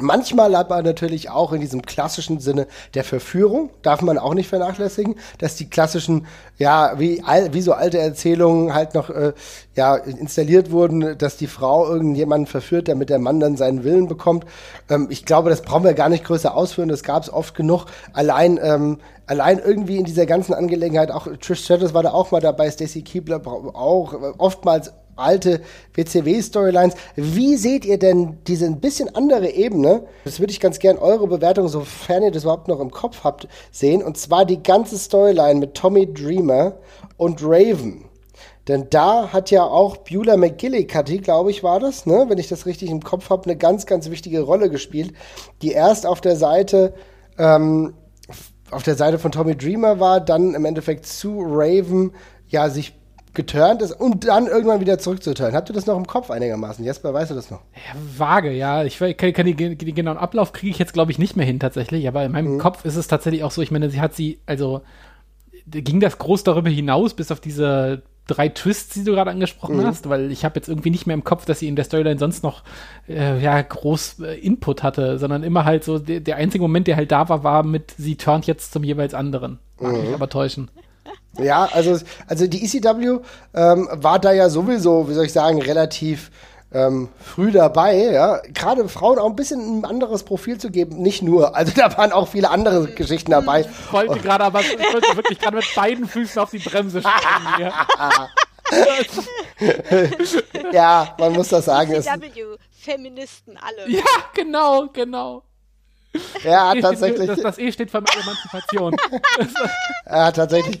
Manchmal aber natürlich auch in diesem klassischen Sinne der Verführung, darf man auch nicht vernachlässigen, dass die klassischen, ja, wie, wie so alte Erzählungen halt noch äh, ja, installiert wurden, dass die Frau irgendjemanden verführt, damit der Mann dann seinen Willen bekommt. Ähm, ich glaube, das brauchen wir gar nicht größer ausführen, das gab es oft genug. Allein, ähm, allein irgendwie in dieser ganzen Angelegenheit, auch Trish Stratus war da auch mal dabei, Stacey Keebler auch, oftmals alte WCW-Storylines. Wie seht ihr denn diese ein bisschen andere Ebene? Das würde ich ganz gern eure Bewertung, sofern ihr das überhaupt noch im Kopf habt, sehen. Und zwar die ganze Storyline mit Tommy Dreamer und Raven. Denn da hat ja auch Beulah McGillicuddy, glaube ich, war das, ne? wenn ich das richtig im Kopf habe, eine ganz, ganz wichtige Rolle gespielt, die erst auf der Seite ähm, auf der Seite von Tommy Dreamer war, dann im Endeffekt zu Raven ja sich geturnt ist und dann irgendwann wieder zurückzuturnen. Habt ihr das noch im Kopf einigermaßen? Jesper, weißt du das noch? Ja, vage, ja. Ich kann, kann die, den genauen Ablauf kriege ich jetzt, glaube ich, nicht mehr hin tatsächlich. Aber in meinem mhm. Kopf ist es tatsächlich auch so, ich meine, sie hat sie, also ging das groß darüber hinaus, bis auf diese drei Twists, die du gerade angesprochen mhm. hast, weil ich habe jetzt irgendwie nicht mehr im Kopf, dass sie in der Storyline sonst noch äh, ja groß äh, Input hatte, sondern immer halt so der, der, einzige Moment, der halt da war, war mit sie turnt jetzt zum jeweils anderen. Mag mhm. mich aber täuschen. Ja, also, also die ECW ähm, war da ja sowieso, wie soll ich sagen, relativ ähm, früh dabei, ja, gerade Frauen auch ein bisschen ein anderes Profil zu geben, nicht nur, also da waren auch viele andere Geschichten dabei. Ich wollte gerade aber, ich wollte wirklich gerade mit beiden Füßen auf die Bremse stellen. ja, man muss das sagen. ECW, Feministen alle. Ja, genau, genau. Ja, tatsächlich. Das, das E steht für Emanzipation. ja, tatsächlich.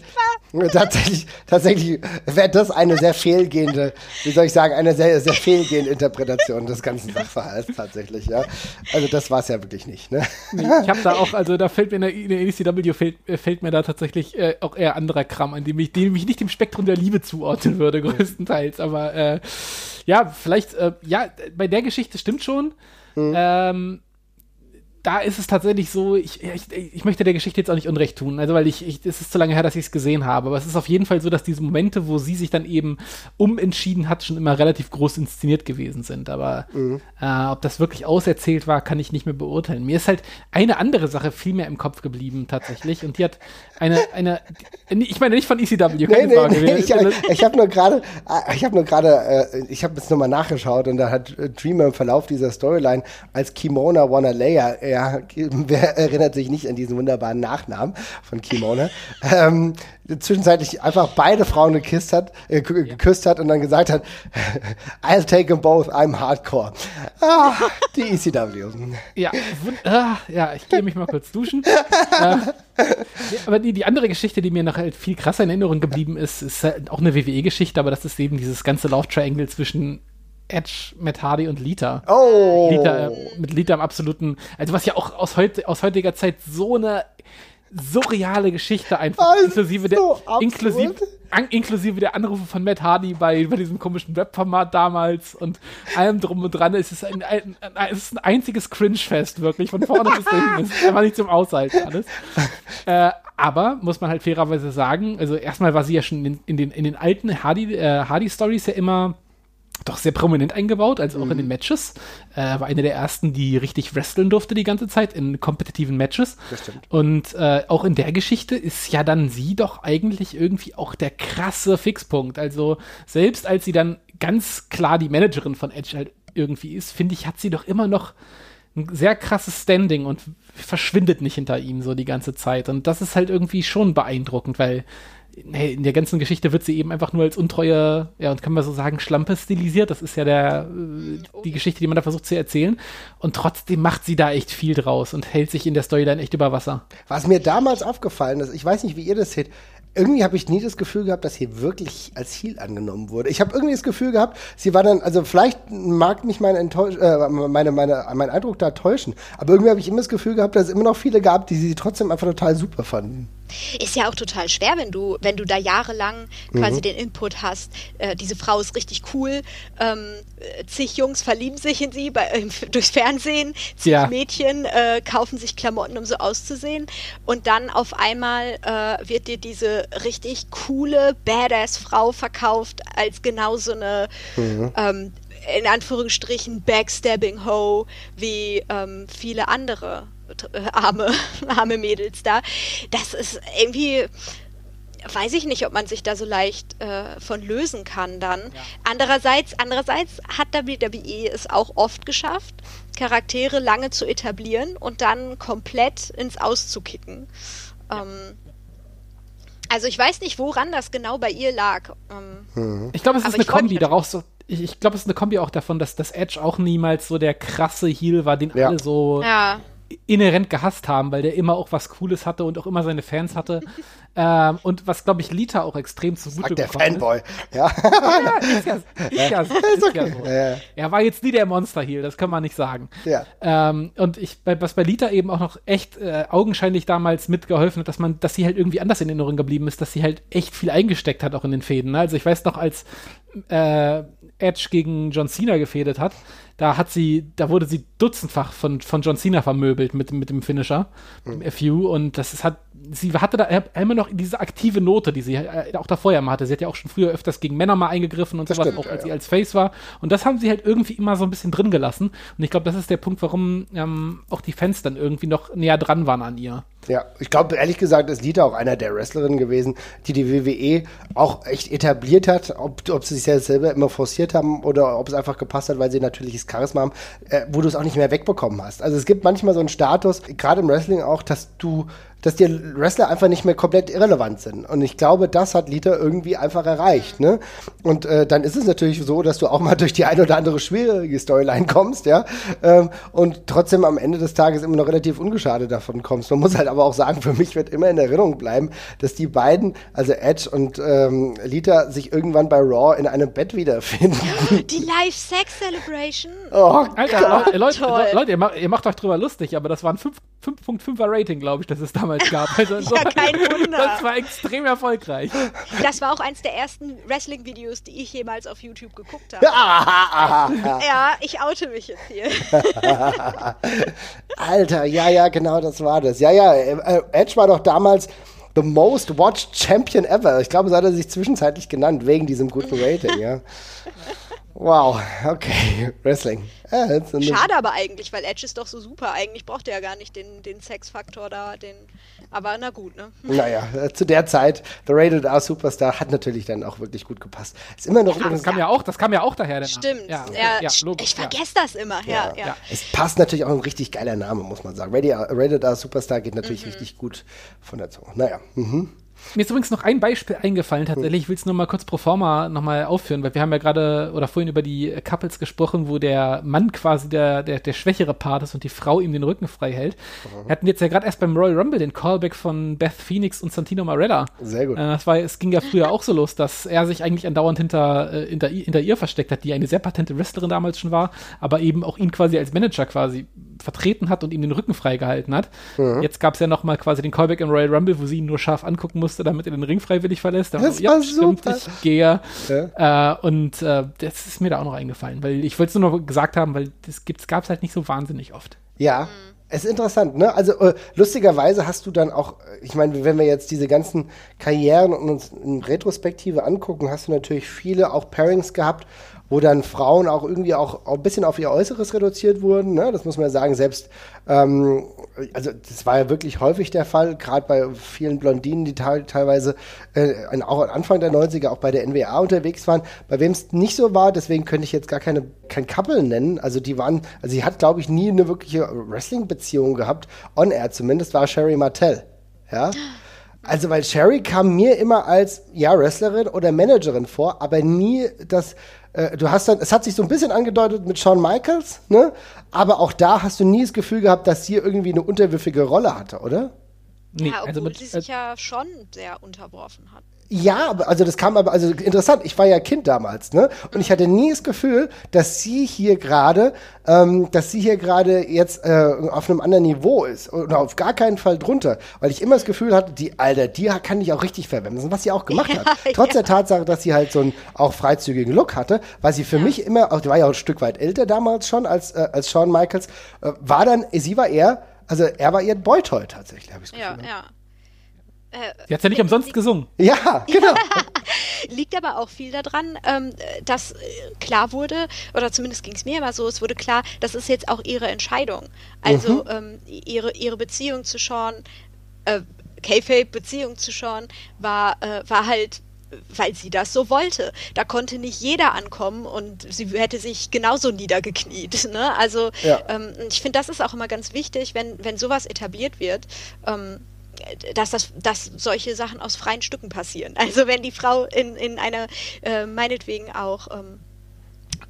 Tatsächlich, tatsächlich wäre das eine sehr fehlgehende, wie soll ich sagen, eine sehr, sehr fehlgehende Interpretation des ganzen Sachverhalts tatsächlich, ja. Also das war es ja wirklich nicht, ne? Nee, ich habe da auch, also da fällt mir in der, in der ECW fällt, äh, fällt, mir da tatsächlich äh, auch eher anderer Kram an, dem ich, dem ich nicht dem Spektrum der Liebe zuordnen würde, größtenteils. Aber äh, ja, vielleicht, äh, ja, bei der Geschichte stimmt schon. Mhm. Ähm, da ist es tatsächlich so, ich, ich, ich, möchte der Geschichte jetzt auch nicht Unrecht tun, also weil ich, ich es ist zu lange her, dass ich es gesehen habe, aber es ist auf jeden Fall so, dass diese Momente, wo sie sich dann eben umentschieden hat, schon immer relativ groß inszeniert gewesen sind. Aber mhm. äh, ob das wirklich auserzählt war, kann ich nicht mehr beurteilen. Mir ist halt eine andere Sache viel mehr im Kopf geblieben tatsächlich und die hat eine, eine, ich meine nicht von ECW, keine nee, Frage. Nee, ich, ich habe nur gerade, ich habe nur gerade, äh, ich habe jetzt nochmal nachgeschaut und da hat Dreamer im Verlauf dieser Storyline als Kimona Wanna Layer ja, wer erinnert sich nicht an diesen wunderbaren Nachnamen von Kimona, ähm, zwischenzeitlich einfach beide Frauen geküsst hat, äh, geküsst hat und dann gesagt hat, I'll take them both, I'm hardcore. Ah, die ECW. Ja, ah, ja, ich gehe mich mal kurz duschen. äh, aber die, die andere Geschichte, die mir noch halt viel krasser in Erinnerung geblieben ist, ist halt auch eine WWE-Geschichte, aber das ist eben dieses ganze Love Triangle zwischen Edge, Matt Hardy und Lita. Oh! Lita, äh, mit Lita im absoluten, also was ja auch aus, heut, aus heutiger Zeit so eine surreale Geschichte einfach, oh, inklusive, der, so inklusive, an, inklusive der Anrufe von Matt Hardy bei, bei diesem komischen Webformat damals und allem drum und dran. Es ist ein, ein, ein, es ist ein einziges Cringe-Fest, wirklich, von vorne bis hinten. Es ist einfach nicht zum Aushalten alles. Äh, aber, muss man halt fairerweise sagen, also erstmal war sie ja schon in, in den, in den alten Hardy-Stories äh, Hardy ja immer doch sehr prominent eingebaut, also auch mhm. in den Matches. Äh, war eine der ersten, die richtig wresteln durfte die ganze Zeit in kompetitiven Matches. Das stimmt. Und äh, auch in der Geschichte ist ja dann sie doch eigentlich irgendwie auch der krasse Fixpunkt. Also selbst als sie dann ganz klar die Managerin von Edge halt irgendwie ist, finde ich, hat sie doch immer noch ein sehr krasses Standing und verschwindet nicht hinter ihm so die ganze Zeit. Und das ist halt irgendwie schon beeindruckend, weil nee, in der ganzen Geschichte wird sie eben einfach nur als untreue, ja, und kann man so sagen, Schlampe stilisiert. Das ist ja der, äh, die Geschichte, die man da versucht zu erzählen. Und trotzdem macht sie da echt viel draus und hält sich in der Storyline echt über Wasser. Was mir damals aufgefallen ist, ich weiß nicht, wie ihr das seht, irgendwie habe ich nie das Gefühl gehabt, dass sie wirklich als Heal angenommen wurde. Ich habe irgendwie das Gefühl gehabt, sie war dann, also vielleicht mag mich mein, Enttäusch, äh, meine, meine, mein Eindruck da täuschen, aber irgendwie habe ich immer das Gefühl gehabt, dass es immer noch viele gab, die sie trotzdem einfach total super fanden. Ist ja auch total schwer, wenn du, wenn du da jahrelang quasi mhm. den Input hast. Äh, diese Frau ist richtig cool. Ähm, zig Jungs verlieben sich in sie bei, äh, durchs Fernsehen. Zig ja. Mädchen äh, kaufen sich Klamotten, um so auszusehen. Und dann auf einmal äh, wird dir diese richtig coole, badass Frau verkauft als genau so eine mhm. ähm, in Anführungsstrichen Backstabbing Ho wie ähm, viele andere arme, arme Mädels da. Das ist irgendwie weiß ich nicht, ob man sich da so leicht äh, von lösen kann dann. Ja. Andererseits, andererseits hat WWE es auch oft geschafft, Charaktere lange zu etablieren und dann komplett ins Auszukicken. Ja. Ähm, also ich weiß nicht, woran das genau bei ihr lag. Ähm, mhm. Ich glaube, es ist eine Kombi daraus. So, ich, ich glaube, es ist eine Kombi auch davon, dass das Edge auch niemals so der krasse Heal war, den ja. alle so ja inhärent gehasst haben, weil der immer auch was Cooles hatte und auch immer seine Fans hatte. ähm, und was, glaube ich, Lita auch extrem zugute der Fanboy. Ist. Ja. ja, ist ja, ist ja, ist okay. ja so. Ja. Er war jetzt nie der Monster Heal, das kann man nicht sagen. Ja. Ähm, und ich, was bei Lita eben auch noch echt äh, augenscheinlich damals mitgeholfen hat, dass man, dass sie halt irgendwie anders in Erinnerung geblieben ist, dass sie halt echt viel eingesteckt hat auch in den Fäden. Ne? Also ich weiß noch, als äh, Edge gegen John Cena gefädet hat, da hat sie, da wurde sie dutzendfach von, von John Cena vermöbelt mit, mit dem Finisher, mhm. FU, und das ist, hat, sie hatte da immer noch diese aktive Note, die sie äh, auch davor ja mal hatte. Sie hat ja auch schon früher öfters gegen Männer mal eingegriffen und das sowas, stimmt, auch als ja. sie als Face war. Und das haben sie halt irgendwie immer so ein bisschen drin gelassen. Und ich glaube, das ist der Punkt, warum ähm, auch die Fans dann irgendwie noch näher dran waren an ihr. Ja, ich glaube, ehrlich gesagt, ist Lita auch einer der Wrestlerinnen gewesen, die die WWE auch echt etabliert hat, ob, ob sie sich selber immer forciert haben oder ob es einfach gepasst hat, weil sie natürliches Charisma haben, äh, wo du es auch nicht mehr wegbekommen hast. Also es gibt manchmal so einen Status, gerade im Wrestling auch, dass du dass die Wrestler einfach nicht mehr komplett irrelevant sind. Und ich glaube, das hat Lita irgendwie einfach erreicht. Ne? Und äh, dann ist es natürlich so, dass du auch mal durch die ein oder andere schwierige Storyline kommst, ja, ähm, und trotzdem am Ende des Tages immer noch relativ ungeschadet davon kommst. Man muss halt aber auch sagen, für mich wird immer in Erinnerung bleiben, dass die beiden, also Edge und ähm, Lita, sich irgendwann bei Raw in einem Bett wiederfinden. Die Live-Sex-Celebration. Oh, Alter, Gott. Leute, Leute, Leute ihr, macht, ihr macht euch drüber lustig, aber das waren 5.5er Rating, glaube ich, das ist damals damals gab. Also ja, kein Wunder. Das war extrem erfolgreich. Das war auch eins der ersten Wrestling-Videos, die ich jemals auf YouTube geguckt habe. ja, ich oute mich jetzt hier. Alter, ja, ja, genau, das war das. Ja, ja, äh, Edge war doch damals the most watched champion ever. Ich glaube, so hat er sich zwischenzeitlich genannt, wegen diesem guten Rating, ja. Wow, okay, Wrestling. Ja, Schade aber eigentlich, weil Edge ist doch so super. Eigentlich braucht er ja gar nicht den, den Sexfaktor da, den. Aber na gut, ne? Naja, äh, zu der Zeit, The Rated R Superstar hat natürlich dann auch wirklich gut gepasst. Ist immer noch ja, das kam ja auch, das kam ja auch daher. Stimmt, ja, ja, logisch, ich vergesse das immer. Ja, ja, Es passt natürlich auch ein richtig geiler Name, muss man sagen. Rated R Superstar geht natürlich mhm. richtig gut von der Zunge. Naja, mhm. Mir ist übrigens noch ein Beispiel eingefallen, tatsächlich. Ich will es nur mal kurz pro forma nochmal aufführen, weil wir haben ja gerade oder vorhin über die Couples gesprochen, wo der Mann quasi der, der, der schwächere Part ist und die Frau ihm den Rücken frei hält. Mhm. Wir hatten jetzt ja gerade erst beim Royal Rumble den Callback von Beth Phoenix und Santino Marella. Sehr gut. Äh, das war, es ging ja früher auch so los, dass er sich eigentlich andauernd hinter, äh, hinter, hinter ihr versteckt hat, die eine sehr patente Wrestlerin damals schon war, aber eben auch ihn quasi als Manager quasi vertreten hat und ihm den Rücken freigehalten hat. Mhm. Jetzt gab es ja nochmal quasi den Callback im Royal Rumble, wo sie ihn nur scharf angucken musste, damit er den Ring freiwillig verlässt. Das so, ja, stimmt, super. ich gehe. Ja. Äh, und äh, das ist mir da auch noch eingefallen, weil ich wollte es nur noch gesagt haben, weil das gab es halt nicht so wahnsinnig oft. Ja. Mhm. Es ist interessant, ne? Also äh, lustigerweise hast du dann auch, äh, ich meine, wenn wir jetzt diese ganzen Karrieren und uns in Retrospektive angucken, hast du natürlich viele auch Pairings gehabt, wo dann Frauen auch irgendwie auch, ein bisschen auf ihr Äußeres reduziert wurden. Ne? Das muss man ja sagen, selbst, ähm, also das war ja wirklich häufig der Fall, gerade bei vielen Blondinen, die teilweise äh, auch Anfang der 90er auch bei der NWA unterwegs waren, bei wem es nicht so war, deswegen könnte ich jetzt gar keine, kein Couple nennen. Also die waren, also sie hat, glaube ich, nie eine wirkliche Wrestling-Beziehung gehabt, on-air zumindest, war Sherry Martell. Ja. Also, weil Sherry kam mir immer als, ja, Wrestlerin oder Managerin vor, aber nie das, äh, du hast dann, es hat sich so ein bisschen angedeutet mit Shawn Michaels, ne? Aber auch da hast du nie das Gefühl gehabt, dass sie irgendwie eine unterwürfige Rolle hatte, oder? Nee, ja, obwohl also mit, sie sich äh, ja schon sehr unterworfen hat. Ja, aber also das kam aber, also interessant, ich war ja Kind damals, ne? Und ich hatte nie das Gefühl, dass sie hier gerade, ähm, dass sie hier gerade jetzt äh, auf einem anderen Niveau ist. Oder auf gar keinen Fall drunter. Weil ich immer das Gefühl hatte, die, Alter, die kann ich auch richtig verwenden, was sie auch gemacht hat. Trotz der Tatsache, dass sie halt so einen auch freizügigen Look hatte, war sie für mich immer, auch die war ja auch ein Stück weit älter damals schon als, äh, als Shawn Michaels, äh, war dann, sie war eher, also er war ihr Boy-Toy tatsächlich, habe ich Ja, ja. Sie hat ja nicht umsonst gesungen. Ja, genau. Liegt aber auch viel daran, ähm, dass äh, klar wurde, oder zumindest ging es mir immer so, es wurde klar, das ist jetzt auch ihre Entscheidung. Also ähm, ihre, ihre Beziehung zu Sean, äh, K-Fape-Beziehung zu Sean war, äh, war halt weil sie das so wollte. Da konnte nicht jeder ankommen und sie hätte sich genauso niedergekniet. Ne? Also Ja. ähm, ich finde, das ist auch immer ganz wichtig, wenn, wenn sowas etabliert wird. Ähm, dass, das, dass solche Sachen aus freien Stücken passieren. Also wenn die Frau in, in einer äh, meinetwegen auch ähm,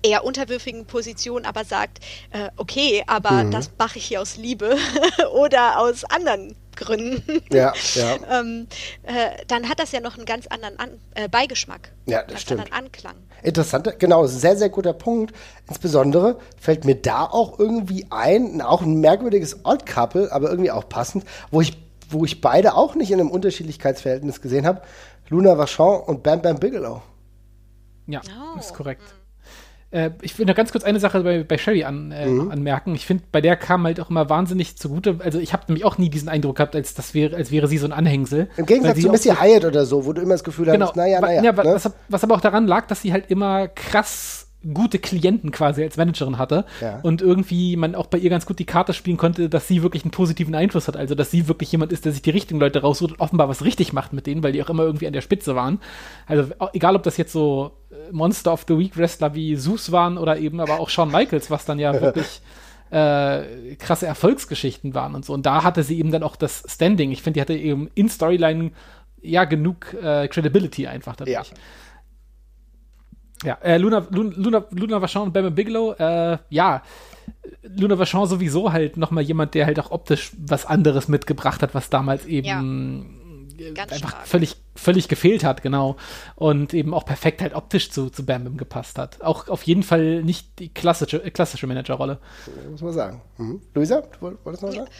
eher unterwürfigen Position aber sagt, äh, okay, aber das mache ich hier aus Liebe oder aus anderen Gründen, Ja, ja. ähm, äh, dann hat das ja noch einen ganz anderen An äh, Beigeschmack. Ja, das ganz stimmt. anderen Anklang. Interessanter, genau, sehr, sehr guter Punkt. Insbesondere fällt mir da auch irgendwie ein, auch ein merkwürdiges Odd Couple, aber irgendwie auch passend, wo ich, wo ich beide auch nicht in einem Unterschiedlichkeitsverhältnis gesehen habe. Luna Vachon und Bam Bam Bigelow. Ja, Oh. ist korrekt. Äh, ich will noch ganz kurz eine Sache bei, bei Sherry an, äh, Mhm. anmerken. Ich finde, bei der kam halt auch immer wahnsinnig zugute. Also ich habe nämlich auch nie diesen Eindruck gehabt, als das wäre, als wäre sie so ein Anhängsel. Im Gegensatz zu Missy Hyatt oder so, wo du immer das Gefühl Genau, hattest, naja, naja. ja, ne? was, was aber auch daran lag, dass sie halt immer krass gute Klienten quasi als Managerin hatte Ja. und irgendwie man auch bei ihr ganz gut die Karte spielen konnte, dass sie wirklich einen positiven Einfluss hat, also dass sie wirklich jemand ist, der sich die richtigen Leute raussucht und offenbar was richtig macht mit denen, weil die auch immer irgendwie an der Spitze waren. Also egal, ob das jetzt so äh, Monster of the Week Wrestler wie Zeus waren oder eben aber auch Shawn Michaels, was dann ja wirklich äh, krasse Erfolgsgeschichten waren und so. Und da hatte sie eben dann auch das Standing. Ich finde, die hatte eben in Storyline ja genug äh, Credibility einfach dadurch. Ja. Ja, äh, Luna, Luna, Luna, Luna Vachon und Bam Bigelow, äh, ja, Luna Vachon sowieso halt nochmal jemand, der halt auch optisch was anderes mitgebracht hat, was damals eben äh, Ganz einfach stark. völlig, völlig gefehlt hat, genau. Und eben auch perfekt halt optisch zu, zu Bam Bam gepasst hat. Auch auf jeden Fall nicht die klassische, äh, klassische Managerrolle. muss man sagen. Mhm. Luisa, du woll- wolltest noch was sagen? Ja,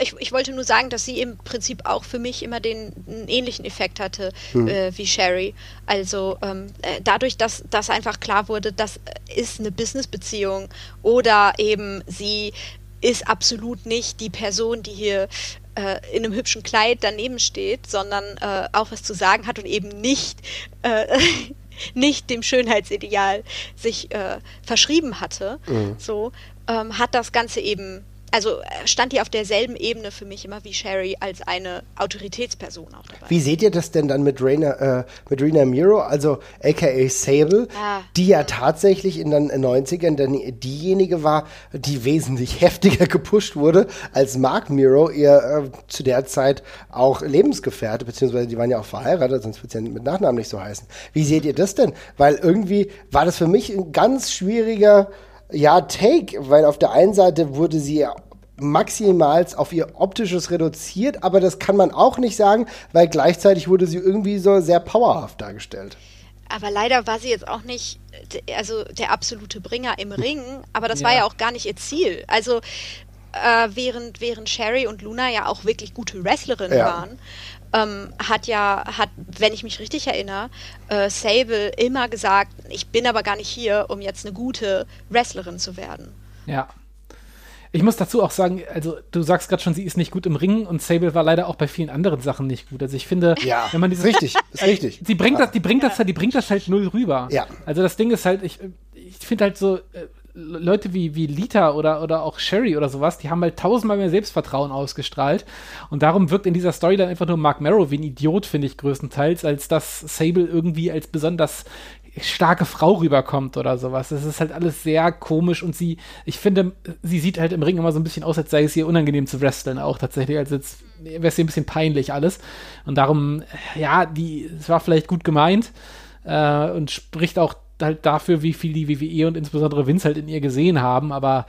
ich, ich wollte nur sagen, dass sie im Prinzip auch für mich immer den einen ähnlichen Effekt hatte äh, wie Sherry. Also ähm, äh, dadurch, dass, dass einfach klar wurde, das ist eine Businessbeziehung oder eben sie ist absolut nicht die Person, die hier äh, in einem hübschen Kleid daneben steht, sondern äh, auch was zu sagen hat und eben nicht äh, nicht dem Schönheitsideal sich äh, verschrieben hatte, so ähm, hat das Ganze eben, also äh, stand die auf derselben Ebene für mich immer wie Sherry als eine Autoritätsperson auch dabei. Wie seht ihr das denn dann mit Raina, äh, mit Rina Miro, also aka Sable, Ah. die ja tatsächlich in den 90ern dann diejenige war, die wesentlich heftiger gepusht wurde als Mark Miro, ihr äh, zu der Zeit auch Lebensgefährte, beziehungsweise die waren ja auch verheiratet, sonst wird es ja mit Nachnamen nicht so heißen. Wie seht ihr das denn? Weil irgendwie war das für mich ein ganz schwieriger ja, Take, weil auf der einen Seite wurde sie ja maximals auf ihr optisches reduziert, aber das kann man auch nicht sagen, weil gleichzeitig wurde sie irgendwie so sehr powerhaft dargestellt. Aber leider war sie jetzt auch nicht d- also der absolute Bringer im Ring, aber das Ja. war ja auch gar nicht ihr Ziel. Also äh, während, während Sherry und Luna ja auch wirklich gute Wrestlerinnen Ja. waren, ähm, hat ja, hat, wenn ich mich richtig erinnere, äh, Sable immer gesagt, ich bin aber gar nicht hier, um jetzt eine gute Wrestlerin zu werden. Ja. Ich muss dazu auch sagen, also du sagst gerade schon, sie ist nicht gut im Ringen und Sable war leider auch bei vielen anderen Sachen nicht gut. Also ich finde, Ja, wenn man ist dieses, richtig, ist richtig. Sie bringt das, die bringt das halt, die bringt das halt null rüber. Ja. Also das Ding ist halt, ich, ich finde halt so, äh, Leute wie, wie Lita oder, oder auch Sherry oder sowas, die haben halt tausendmal mehr Selbstvertrauen ausgestrahlt. Und darum wirkt in dieser Story dann einfach nur Mark Marrow wie ein Idiot, finde ich, größtenteils, als dass Sable irgendwie als besonders starke Frau rüberkommt oder sowas. Das ist halt alles sehr komisch und sie, ich finde, sie sieht halt im Ring immer so ein bisschen aus, als sei es ihr unangenehm zu wresteln auch tatsächlich, als jetzt wäre es ihr ein bisschen peinlich alles. Und darum, ja, die, es war vielleicht gut gemeint äh, und spricht auch halt dafür, wie viel die WWE und insbesondere Vince halt in ihr gesehen haben, aber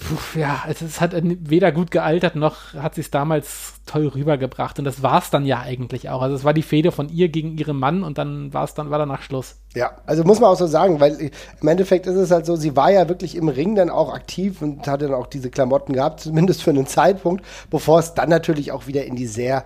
Puh, ja, also es hat weder gut gealtert, noch hat sie es damals toll rübergebracht. Und das war es dann ja eigentlich auch. Also es war die Fehde von ihr gegen ihren Mann und dann war es dann, war danach Schluss. Ja, also muss man auch so sagen, weil im Endeffekt ist es halt so, sie war ja wirklich im Ring dann auch aktiv und hatte dann auch diese Klamotten gehabt, zumindest für einen Zeitpunkt, bevor es dann natürlich auch wieder in die sehr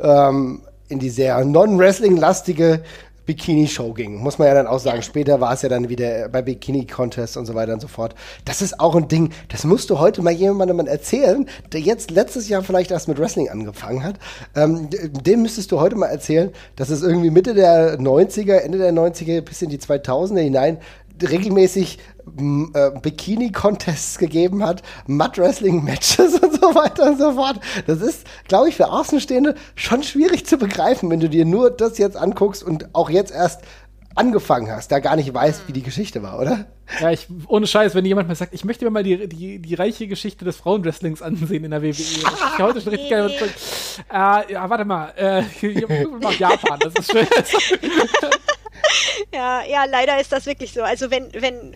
ähm, in die sehr non-Wrestling-lastige Bikini-Show ging. Muss man ja dann auch sagen. Später war es ja dann wieder bei Bikini-Contests und so weiter und so fort. Das ist auch ein Ding, das musst du heute mal jemandem erzählen, der jetzt letztes Jahr vielleicht erst mit Wrestling angefangen hat. Ähm, dem müsstest du heute mal erzählen, dass es irgendwie Mitte der 90er, Ende der 90er bis in die 2000er hinein regelmäßig äh, Bikini-Contests gegeben hat, Mud-Wrestling-Matches und so weiter und so fort. Das ist, glaube ich, für Außenstehende schon schwierig zu begreifen, wenn du dir nur das jetzt anguckst und auch jetzt erst angefangen hast, da gar nicht weißt, wie die Geschichte war, oder? Ja, ich, ohne Scheiß, wenn jemand mal sagt, ich möchte mir mal die, die, die reiche Geschichte des Frauenwrestlings ansehen in der WWE. Ich heute schon richtig gerne. Äh, ja, warte mal, äh, Japan, das ist schön. ja, ja, leider ist das wirklich so. Also wenn, wenn,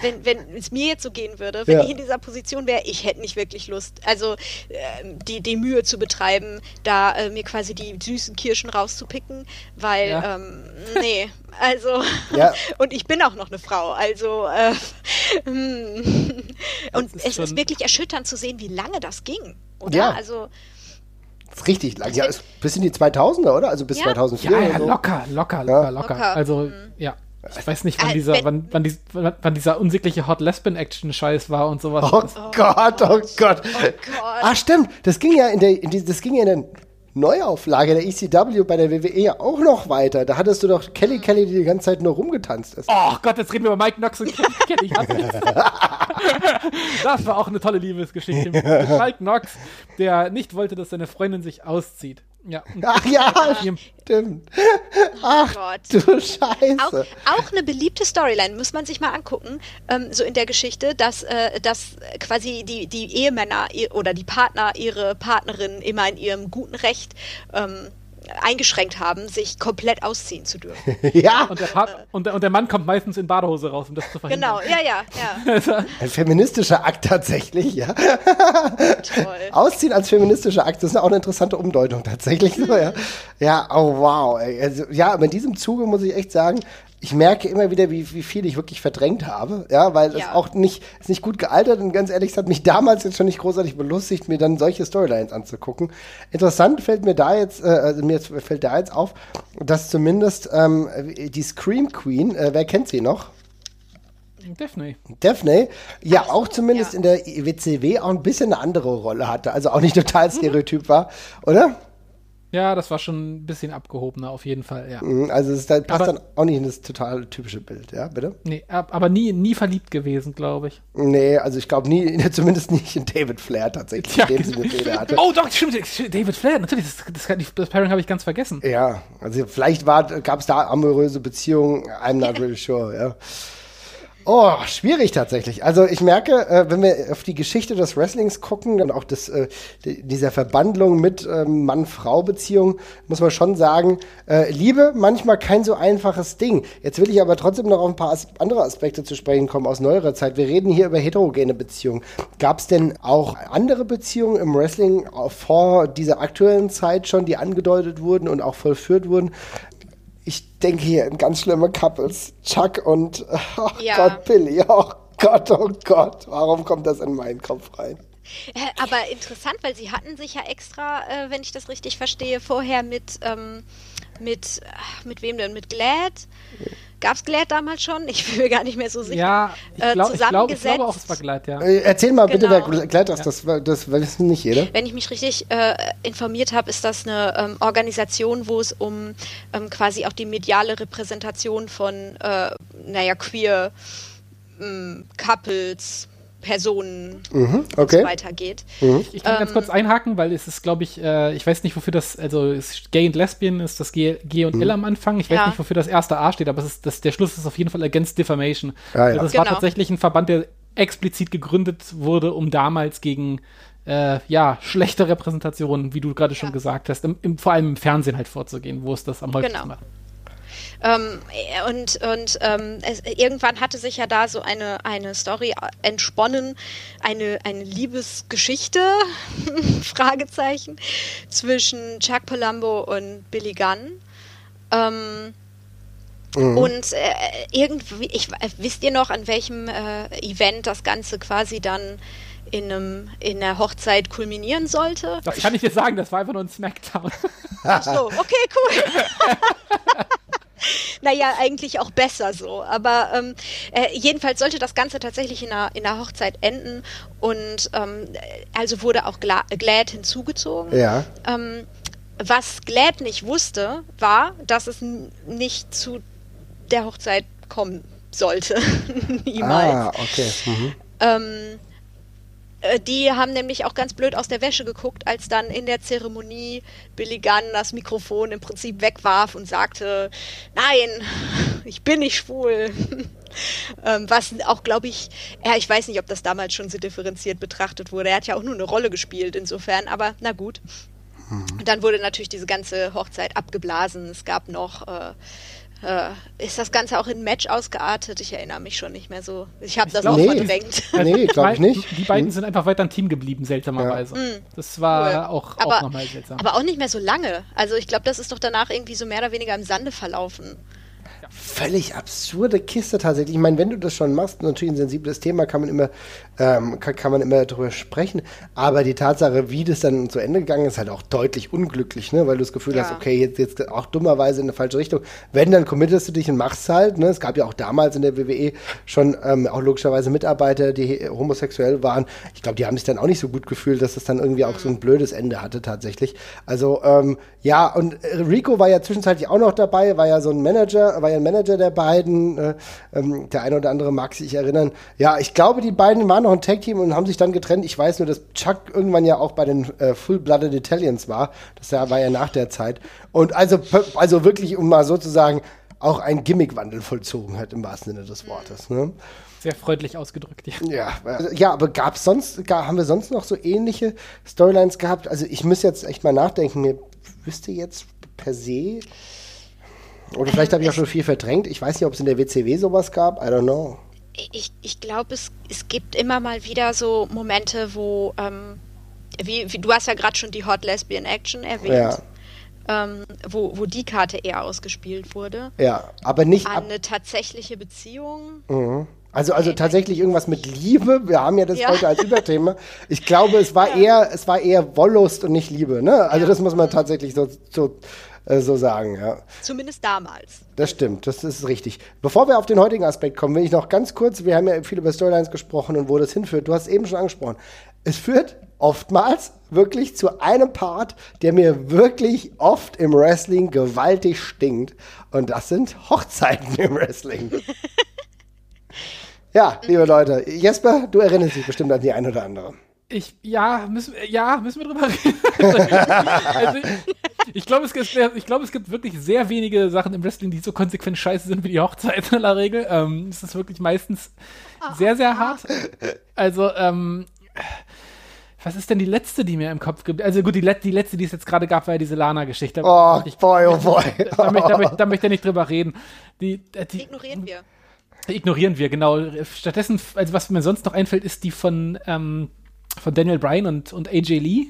wenn, wenn es mir jetzt so gehen würde, wenn ja. ich in dieser Position wäre, ich hätte nicht wirklich Lust, also äh, die, die Mühe zu betreiben, da äh, mir quasi die süßen Kirschen rauszupicken, weil, ja. ähm, nee, also, ja. und ich bin auch noch eine Frau, also, äh, und ist es ist wirklich erschütternd zu sehen, wie lange das ging, oder? Ja. Richtig lang. Ja, ist bis in die 2000er, oder? Also bis ja. 2004 ja, ja, so. locker, locker, locker, locker, locker. Also, mhm. ja. Ich weiß nicht, wann äh, dieser, wann, wann, die, wann, dieser unsägliche Hot Lesbian Action Scheiß war und sowas. Oh, oh Gott, oh Gott. Oh Gott. Ah, stimmt. Das ging ja in der, in die, das ging ja in der Neuauflage der ECW bei der WWE ja auch noch weiter. Da hattest du doch Kelly Kelly, die die ganze Zeit nur rumgetanzt ist. Oh Gott, jetzt reden wir über Mike Knox und Kelly Kelly. das war auch eine tolle Liebesgeschichte. Mike Knox, der nicht wollte, dass seine Freundin sich auszieht. Ja. Ach ja, stimmt. Ach Gott. du Scheiße. Auch, auch, eine beliebte Storyline, muss man sich mal angucken, ähm, so in der Geschichte, dass, äh, dass quasi die, die Ehemänner oder die Partner ihre Partnerin immer in ihrem guten Recht ähm, eingeschränkt haben, sich komplett ausziehen zu dürfen. ja. Und der, und, der, und der, Mann kommt meistens in Badehose raus, um das zu verhindern. Genau, ja, ja, ja. Ein feministischer Akt tatsächlich, ja. Toll. Ausziehen als feministischer Akt, das ist auch eine interessante Umdeutung tatsächlich. So, ja. ja, oh wow. Also, ja, aber in diesem Zuge muss ich echt sagen, ich merke immer wieder, wie, wie viel ich wirklich verdrängt habe, ja, weil ja. es auch nicht, ist nicht gut gealtert und ganz ehrlich, es hat mich damals jetzt schon nicht großartig belustigt, mir dann solche Storylines anzugucken. Interessant fällt mir da jetzt, äh, also mir fällt da jetzt auf, dass zumindest ähm, die Scream Queen, äh, wer kennt sie noch? Daphne. Daphne, ja, auch zumindest ja. in der WCW auch ein bisschen eine andere Rolle hatte, also auch nicht total stereotyp war, oder? Ja, das war schon ein bisschen abgehobener, auf jeden Fall, ja. Mhm, also es passt aber, dann auch nicht in das total typische Bild, ja, bitte? Nee, aber nie, nie verliebt gewesen, glaube ich. Nee, also ich glaube nie, zumindest nicht in David Flair tatsächlich, ja. dem Sinne, den hatte. Oh doch, stimmt, David Flair, natürlich, das, das, das Pairing habe ich ganz vergessen. Ja, also vielleicht gab es da amoröse Beziehungen, I'm not really sure, ja. Oh, schwierig tatsächlich. Also ich merke, äh, wenn wir auf die Geschichte des Wrestlings gucken und auch des, äh, dieser Verbandlung mit ähm, Mann-Frau-Beziehung, muss man schon sagen, äh, Liebe manchmal kein so einfaches Ding. Jetzt will ich aber trotzdem noch auf ein paar as andere Aspekte zu sprechen kommen aus neuerer Zeit. Wir reden hier über heterogene Beziehungen. Gab es denn auch andere Beziehungen im Wrestling vor dieser aktuellen Zeit schon, die angedeutet wurden und auch vollführt wurden, ich denke hier an ganz schlimme Couples. Chuck und, oh ja. Gott, Billy. Oh Gott, oh Gott. Warum kommt das in meinen Kopf rein? Äh, aber interessant, weil sie hatten sich ja extra, äh, wenn ich das richtig verstehe, vorher mit, ähm, mit, mit wem denn? Mit Glad? Gab es Glad damals schon? Ich bin mir gar nicht mehr so sicher. Ja, ich, äh, glaub, ich, glaub, ich glaube auch, es war Glad, ja. Äh, erzähl mal bitte, genau. wer Glad ist. Das, das, das weiß nicht jeder. Wenn ich mich richtig äh, informiert habe, ist das eine ähm, Organisation, wo es um ähm, quasi auch die mediale Repräsentation von, äh, naja, queer ähm, Couples, Personen mhm, okay. weitergeht. Mhm. Ich, kann ähm, ganz kurz einhaken, weil es ist, glaube ich, äh, ich weiß nicht, wofür das, also Gay und Lesbian ist das G, G und mhm. L am Anfang. Ich weiß ja. nicht, wofür das erste A steht, aber es ist, das, der Schluss ist auf jeden Fall Against Defamation. Ah, ja. also das genau. war tatsächlich ein Verband, der explizit gegründet wurde, um damals gegen äh, ja, schlechte Repräsentationen, wie du gerade schon ja. gesagt hast, im, im, vor allem im Fernsehen halt vorzugehen, wo es das am häufigsten genau. macht. Ähm, und und ähm, es, irgendwann hatte sich ja da so eine, eine Story entsponnen, eine, eine Liebesgeschichte, Fragezeichen, zwischen Chuck Palumbo und Billy Gunn. Ähm, Mhm. Und äh, irgendwie, ich, wisst ihr noch, an welchem äh, Event das Ganze quasi dann in, einem, in der Hochzeit kulminieren sollte? Das kann ich dir sagen, das war einfach nur ein Smackdown. Ach so, okay, cool. naja, eigentlich auch besser so. Aber ähm, äh, jedenfalls sollte das Ganze tatsächlich in einer, in einer Hochzeit enden. Und ähm, also wurde auch Gla Glad hinzugezogen. Ja. Ähm, was Glad nicht wusste, war, dass es nicht zu der Hochzeit kommen sollte. Niemals. Ah, okay. Mhm. Ähm, äh, die haben nämlich auch ganz blöd aus der Wäsche geguckt, als dann in der Zeremonie Billy Gunn das Mikrofon im Prinzip wegwarf und sagte, nein, ich bin nicht schwul. ähm, was auch, glaube ich, ja, ich weiß nicht, ob das damals schon so differenziert betrachtet wurde. Er hat ja auch nur eine Rolle gespielt insofern, aber na gut. Mhm. Dann wurde natürlich diese ganze Hochzeit abgeblasen. Es gab noch äh, äh, ist das Ganze auch in Match ausgeartet? Ich erinnere mich schon nicht mehr so. Ich habe das glaub, auch nee. verdrängt. Nee, glaube ich nicht. Die beiden hm. sind einfach weiter ein Team geblieben, seltsamerweise. Ja. Das war cool. auch, aber, auch nochmal seltsam. Aber auch nicht mehr so lange. Also ich glaube, das ist doch danach irgendwie so mehr oder weniger im Sande verlaufen völlig absurde Kiste tatsächlich. Ich meine, wenn du das schon machst, natürlich ein sensibles Thema, kann man immer, ähm, kann, kann, man immer darüber sprechen. Aber die Tatsache, wie das dann zu Ende gegangen ist, halt auch deutlich unglücklich, ne? Weil du das Gefühl ja. hast, okay, jetzt, jetzt auch dummerweise in eine falsche Richtung. Wenn, dann committest du dich und machst halt, ne? Es gab ja auch damals in der WWE schon ähm, auch logischerweise Mitarbeiter, die homosexuell waren. Ich glaube, die haben sich dann auch nicht so gut gefühlt, dass das dann irgendwie auch so ein blödes Ende hatte tatsächlich. Also, ähm, ja, und Rico war ja zwischenzeitlich auch noch dabei, war ja so ein Manager, war ja ein Manager der beiden. Äh, ähm, der eine oder andere mag sich erinnern. Ja, ich glaube, die beiden waren noch ein Tag-Team und haben sich dann getrennt. Ich weiß nur, dass Chuck irgendwann ja auch bei den äh, Full-Blooded Italians war. Das war ja nach der Zeit. Und also, also wirklich, um mal sozusagen auch ein Gimmickwandel vollzogen hat, im wahrsten Sinne des Wortes. Ne? Sehr freundlich ausgedrückt, ja. Ja, also, ja aber gab sonst, gar, haben wir sonst noch so ähnliche Storylines gehabt? Also ich muss jetzt echt mal nachdenken, mir wüsste jetzt per se oder vielleicht habe ich auch schon viel verdrängt. Ich weiß nicht, ob es in der WCW sowas gab. I don't know. Ich, ich glaube, es, es gibt immer mal wieder so Momente, wo, ähm, wie, wie, du hast ja gerade schon die Hot Lesbian Action erwähnt. Ja. Ähm, wo, wo die Karte eher ausgespielt wurde. Ja, aber nicht. An eine tatsächliche Beziehung. Mhm. Also, also tatsächlich irgendwas mit Liebe. Wir haben ja das ja. heute als Überthema. Ich glaube, es war ja. eher, es war eher Wollust und nicht Liebe. Ne? Also ja. das muss man tatsächlich so, so äh, so sagen, ja. Zumindest damals. Das stimmt, das ist richtig. Bevor wir auf den heutigen Aspekt kommen, will ich noch ganz kurz, wir haben ja viel über Storylines gesprochen und wo das hinführt. Du hast es eben schon angesprochen. Es führt oftmals wirklich zu einem Part, der mir wirklich oft im Wrestling gewaltig stinkt. Und das sind Hochzeiten im Wrestling. ja, liebe Leute, Jesper, du erinnerst dich bestimmt an die ein oder andere. Ich, ja, müssen, ja, müssen wir drüber reden. also, ich, ich glaube, es, gibt, glaub, es gibt wirklich sehr wenige Sachen im Wrestling, die so konsequent scheiße sind wie die Hochzeit in der Regel. Ähm, es ist wirklich meistens sehr, sehr hart. Also, ähm, was ist denn die letzte, die mir im Kopf gibt? Also gut, die, Let die letzte, die es jetzt gerade gab, war ja diese Lana-Geschichte. Oh, ich, boy, oh boy. Da, da, da, da, da möchte ich nicht drüber reden. Die, äh, die, Ignorieren wir. Ignorieren wir, genau. Stattdessen, also was mir sonst noch einfällt, ist die von ähm, von Daniel Bryan und, und AJ Lee,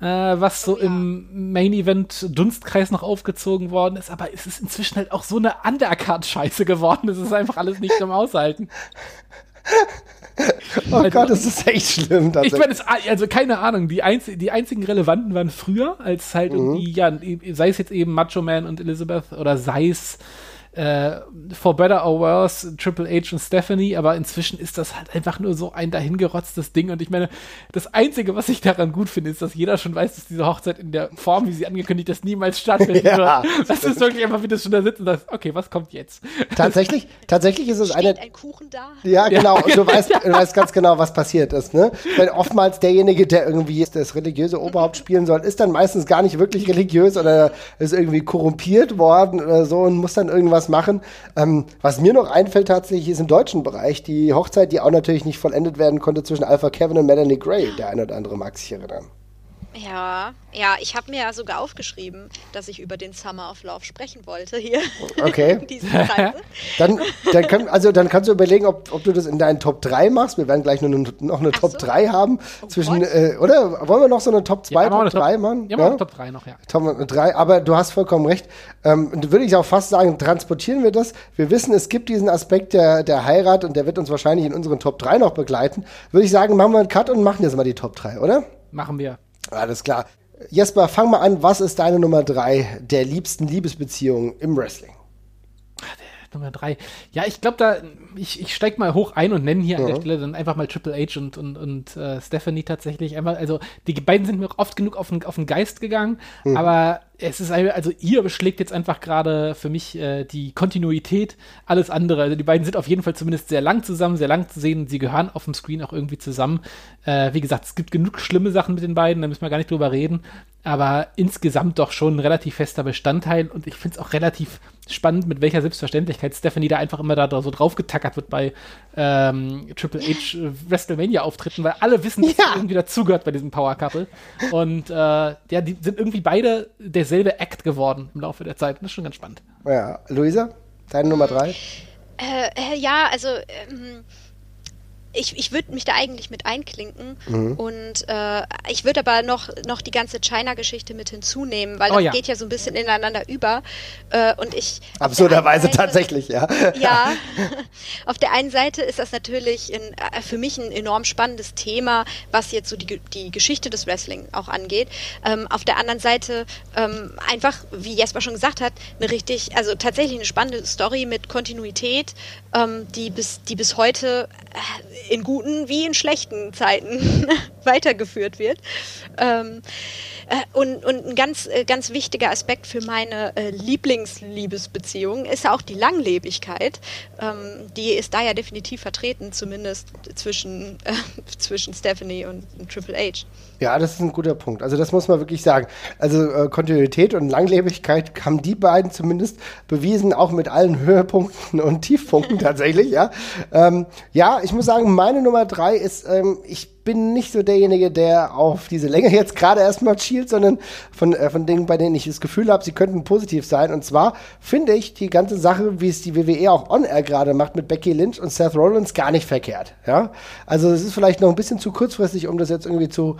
äh, was so oh, ja. im Main Event Dunstkreis noch aufgezogen worden ist, aber es ist inzwischen halt auch so eine Undercard-Scheiße geworden, es ist einfach alles nicht zum Aushalten. oh also, Gott, das ist echt schlimm. Ich meine, also keine Ahnung, die, einz die einzigen relevanten waren früher, als halt mhm. irgendwie, ja, sei es jetzt eben Macho Man und Elizabeth oder sei es äh, For Better or Worse, Triple H und Stephanie, aber inzwischen ist das halt einfach nur so ein dahingerotztes Ding. Und ich meine, das Einzige, was ich daran gut finde, ist, dass jeder schon weiß, dass diese Hochzeit in der Form, wie sie angekündigt ist, niemals stattfinden ja, wird. Das ist wirklich einfach, wie du schon da sitzt und sagst, okay, was kommt jetzt? Tatsächlich, tatsächlich ist es eine. ein Kuchen da? Ja, genau. Und du weißt, du weißt ganz genau, was passiert ist, ne? Weil oftmals derjenige, der irgendwie das religiöse Oberhaupt spielen soll, ist dann meistens gar nicht wirklich religiös oder ist irgendwie korrumpiert worden oder so und muss dann irgendwas was machen. Ähm, was mir noch einfällt tatsächlich ist im deutschen Bereich die Hochzeit, die auch natürlich nicht vollendet werden konnte zwischen Alpha Kevin und Melanie Gray. Der eine oder andere mag sich erinnern. Ja, ja, ich habe mir ja sogar aufgeschrieben, dass ich über den Summer of Love sprechen wollte hier. Okay. dann, dann, kann, also, dann kannst du überlegen, ob, ob du das in deinen Top 3 machst. Wir werden gleich noch eine, noch eine Top so. 3 haben. Oh zwischen, äh, oder? Wollen wir noch so eine Top 2, ja, Top 3 machen? Ja, ja? Top 3 noch, ja. Top 3, aber du hast vollkommen recht. Ähm, würde ich auch fast sagen, transportieren wir das. Wir wissen, es gibt diesen Aspekt der, der Heirat und der wird uns wahrscheinlich in unseren Top 3 noch begleiten. Würde ich sagen, machen wir einen Cut und machen jetzt mal die Top 3, oder? Machen wir. Alles klar. Jesper, fang mal an. Was ist deine Nummer drei der liebsten Liebesbeziehungen im Wrestling? Nummer drei. Ja, ich glaube, da, ich, ich steig mal hoch ein und nenne hier mhm. an der Stelle dann einfach mal Triple H und, und, und äh, Stephanie tatsächlich. Einfach, also, die beiden sind mir oft genug auf den, auf den Geist gegangen, mhm. aber es ist also ihr beschlägt jetzt einfach gerade für mich äh, die Kontinuität, alles andere. Also die beiden sind auf jeden Fall zumindest sehr lang zusammen, sehr lang zu sehen. Sie gehören auf dem Screen auch irgendwie zusammen. Äh, wie gesagt, es gibt genug schlimme Sachen mit den beiden, da müssen wir gar nicht drüber reden. Aber insgesamt doch schon ein relativ fester Bestandteil und ich finde es auch relativ spannend, mit welcher Selbstverständlichkeit Stephanie da einfach immer da, so draufgetackert wird bei ähm, Triple H äh, WrestleMania-Auftritten, weil alle wissen, dass ja. irgendwie dazugehört bei diesem Power Couple. Und äh, ja, die sind irgendwie beide der derselbe Act geworden im Laufe der Zeit. Das ist schon ganz spannend. Ja, Luisa, deine Nummer drei? Äh, äh, ja, also ähm, ich, ich würde mich da eigentlich mit einklinken mhm. und äh, ich würde aber noch, noch die ganze China-Geschichte mit hinzunehmen, weil oh, das ja. geht ja so ein bisschen ineinander über äh, und ich... Absurderweise Seite, tatsächlich, ja. Ja, auf der einen Seite ist das natürlich in, äh, für mich ein enorm spannendes Thema, was jetzt so die, die Geschichte des Wrestling auch angeht. Ähm, auf der anderen Seite ähm, einfach, wie Jesper schon gesagt hat, eine richtig, also tatsächlich eine spannende Story mit Kontinuität, ähm, die, bis, die bis heute äh, in guten wie in schlechten Zeiten weitergeführt wird. Ähm, äh, und, und ein ganz, äh, ganz wichtiger Aspekt für meine äh, Lieblingsliebesbeziehung ist auch die Langlebigkeit. Ähm, die ist da ja definitiv vertreten, zumindest zwischen, äh, zwischen Stephanie und, und Triple H. Ja, das ist ein guter Punkt. Also das muss man wirklich sagen. Also äh, Kontinuität und Langlebigkeit haben die beiden zumindest bewiesen, auch mit allen Höhepunkten und Tiefpunkten tatsächlich. Ja, ähm, ja, ich muss sagen, meine Nummer drei ist, ähm, ich bin nicht so derjenige, der auf diese Länge jetzt gerade erstmal schielt, sondern von, äh, von Dingen, bei denen ich das Gefühl habe, sie könnten positiv sein. Und zwar finde ich die ganze Sache, wie es die WWE auch on-air gerade macht mit Becky Lynch und Seth Rollins, gar nicht verkehrt. Ja? Also es ist vielleicht noch ein bisschen zu kurzfristig, um das jetzt irgendwie zu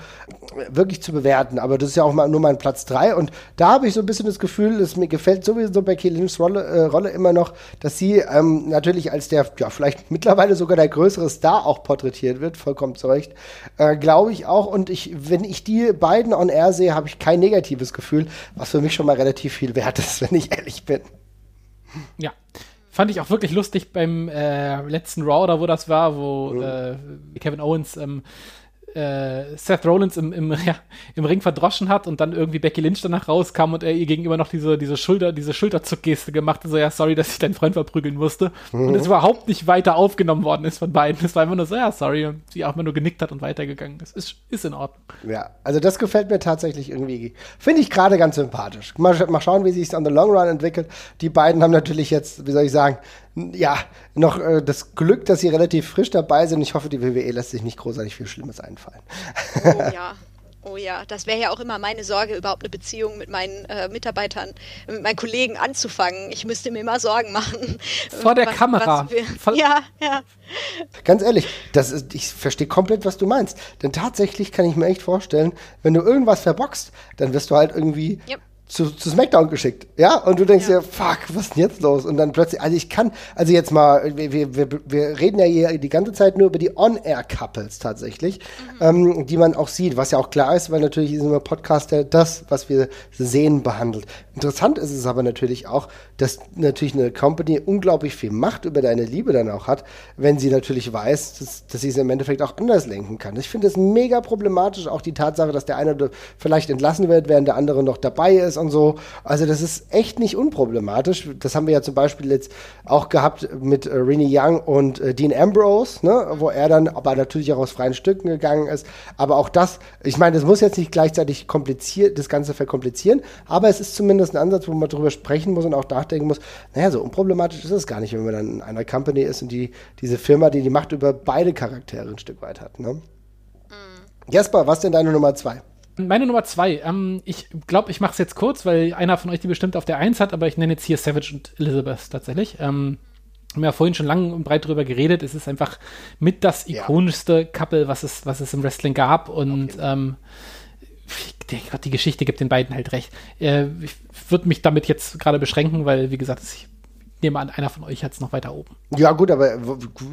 wirklich zu bewerten. Aber das ist ja auch mal nur mein Platz 3. Und da habe ich so ein bisschen das Gefühl, dass mir gefällt sowieso Becky Lynchs Rolle, äh, Rolle immer noch, dass sie ähm, natürlich als der, ja, vielleicht mittlerweile sogar der größere Star auch porträtiert wird, vollkommen zu Recht. Äh, Glaube ich auch. Und ich, wenn ich die beiden on air sehe, habe ich kein negatives Gefühl, was für mich schon mal relativ viel wert ist, wenn ich ehrlich bin. Ja. Fand ich auch wirklich lustig beim äh, letzten Raw, oder wo das war, wo mhm. äh, Kevin Owens ähm, äh, Seth Rollins im, im, ja, im Ring verdroschen hat und dann irgendwie Becky Lynch danach rauskam und er ihr gegenüber noch diese, diese Schulter, diese Schulterzuckgeste gemacht hat, so ja, sorry, dass ich deinen Freund verprügeln musste. Mhm. Und es überhaupt nicht weiter aufgenommen worden ist von beiden. Es war immer nur so, ja, sorry, und sie auch immer nur genickt hat und weitergegangen. Das ist, ist in Ordnung. Ja, also das gefällt mir tatsächlich irgendwie. Finde ich gerade ganz sympathisch. Mal, mal schauen, wie sich es on the long run entwickelt. Die beiden haben natürlich jetzt, wie soll ich sagen, ja, noch äh, das Glück, dass sie relativ frisch dabei sind. Ich hoffe, die WWE lässt sich nicht großartig viel Schlimmes einfallen. Oh ja. Oh ja, das wäre ja auch immer meine Sorge, überhaupt eine Beziehung mit meinen äh, Mitarbeitern, mit meinen Kollegen anzufangen. Ich müsste mir immer Sorgen machen. Vor der was, Kamera. Was ja, ja. Ganz ehrlich, das ist, ich verstehe komplett, was du meinst. Denn tatsächlich kann ich mir echt vorstellen, wenn du irgendwas verbockst, dann wirst du halt irgendwie yep zu, zu SmackDown geschickt. Ja, und du denkst ja. dir, fuck, was ist denn jetzt los? Und dann plötzlich, also ich kann, also jetzt mal, wir, wir, wir reden ja hier die ganze Zeit nur über die On-Air-Couples tatsächlich, mhm. ähm, die man auch sieht, was ja auch klar ist, weil natürlich ist immer Podcast der das, was wir sehen, behandelt. Interessant ist es aber natürlich auch, dass natürlich eine Company unglaublich viel Macht über deine Liebe dann auch hat, wenn sie natürlich weiß, dass, dass sie es im Endeffekt auch anders lenken kann. Ich finde es mega problematisch, auch die Tatsache, dass der eine vielleicht entlassen wird, während der andere noch dabei ist und so. Also das ist echt nicht unproblematisch. Das haben wir ja zum Beispiel jetzt auch gehabt mit äh, Renee Young und äh, Dean Ambrose, ne? wo er dann aber natürlich auch aus freien Stücken gegangen ist. Aber auch das, ich meine, das muss jetzt nicht gleichzeitig kompliziert, das Ganze verkomplizieren, aber es ist zumindest ein Ansatz, wo man darüber sprechen muss und auch nachdenken muss, naja, so unproblematisch ist es gar nicht, wenn man dann in einer Company ist und die, diese Firma, die die Macht über beide Charaktere ein Stück weit hat. Ne? Mhm. Jasper, was denn deine Nummer zwei? Meine Nummer zwei. Ähm, ich glaube, ich mache es jetzt kurz, weil einer von euch die bestimmt auf der Eins hat, aber ich nenne jetzt hier Savage und Elizabeth tatsächlich. Ähm, haben ja vorhin schon lang und breit drüber geredet. Es ist einfach mit das ikonischste ja. Couple, was es, was es im Wrestling gab. Und ähm, Gott, die Geschichte gibt den beiden halt recht. Äh, ich würde mich damit jetzt gerade beschränken, weil, wie gesagt, ich nehme an, einer von euch hat es noch weiter oben. Ja, gut, aber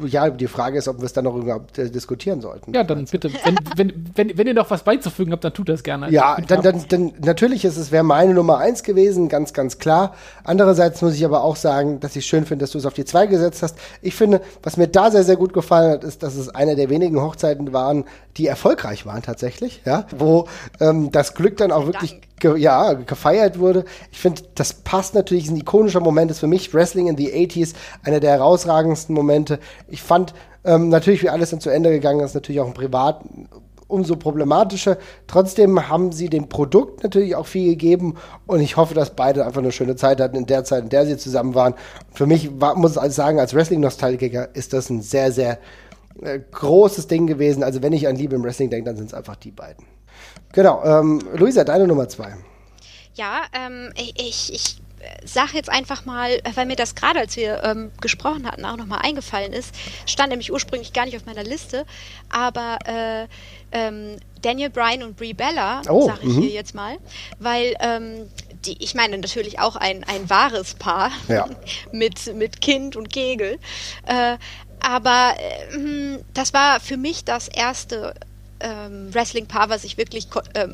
ja, die Frage ist, ob wir es dann noch überhaupt äh, diskutieren sollten. Ja, dann bitte, wenn, wenn, wenn, wenn ihr noch was beizufügen habt, dann tut das gerne. Ja, dann, dann, dann natürlich ist es, wäre meine Nummer eins gewesen, ganz, ganz klar. Andererseits muss ich aber auch sagen, dass ich schön finde, dass du es auf die zwei gesetzt hast. Ich finde, was mir da sehr, sehr gut gefallen hat, ist, dass es eine der wenigen Hochzeiten waren, die erfolgreich waren tatsächlich, ja, wo ähm, das Glück dann auch wirklich ge ja, gefeiert wurde. Ich finde, das passt natürlich, ist ein ikonischer Moment, ist für mich Wrestling in the 80s einer der herausragendsten Momente. Ich fand ähm, natürlich, wie alles dann zu Ende gegangen ist, natürlich auch im Privat umso problematischer. Trotzdem haben sie dem Produkt natürlich auch viel gegeben und ich hoffe, dass beide einfach eine schöne Zeit hatten in der Zeit, in der sie zusammen waren. Für mich war, muss ich sagen, als Wrestling-Nostalgiker ist das ein sehr, sehr äh, großes Ding gewesen. Also wenn ich an Liebe im Wrestling denke, dann sind es einfach die beiden. Genau, ähm, Luisa, deine Nummer zwei. Ja, ähm, ich, ich, sage jetzt einfach mal, weil mir das gerade, als wir ähm, gesprochen hatten, auch nochmal eingefallen ist, stand nämlich ursprünglich gar nicht auf meiner Liste, aber äh, ähm, Daniel Bryan und Brie Bella, oh, sage ich -hmm. hier jetzt mal, weil ähm, die, ich meine natürlich auch ein, ein wahres Paar ja. mit, mit Kind und Kegel. Äh, aber äh, das war für mich das erste ähm, Wrestling-Paar, was ich wirklich ähm,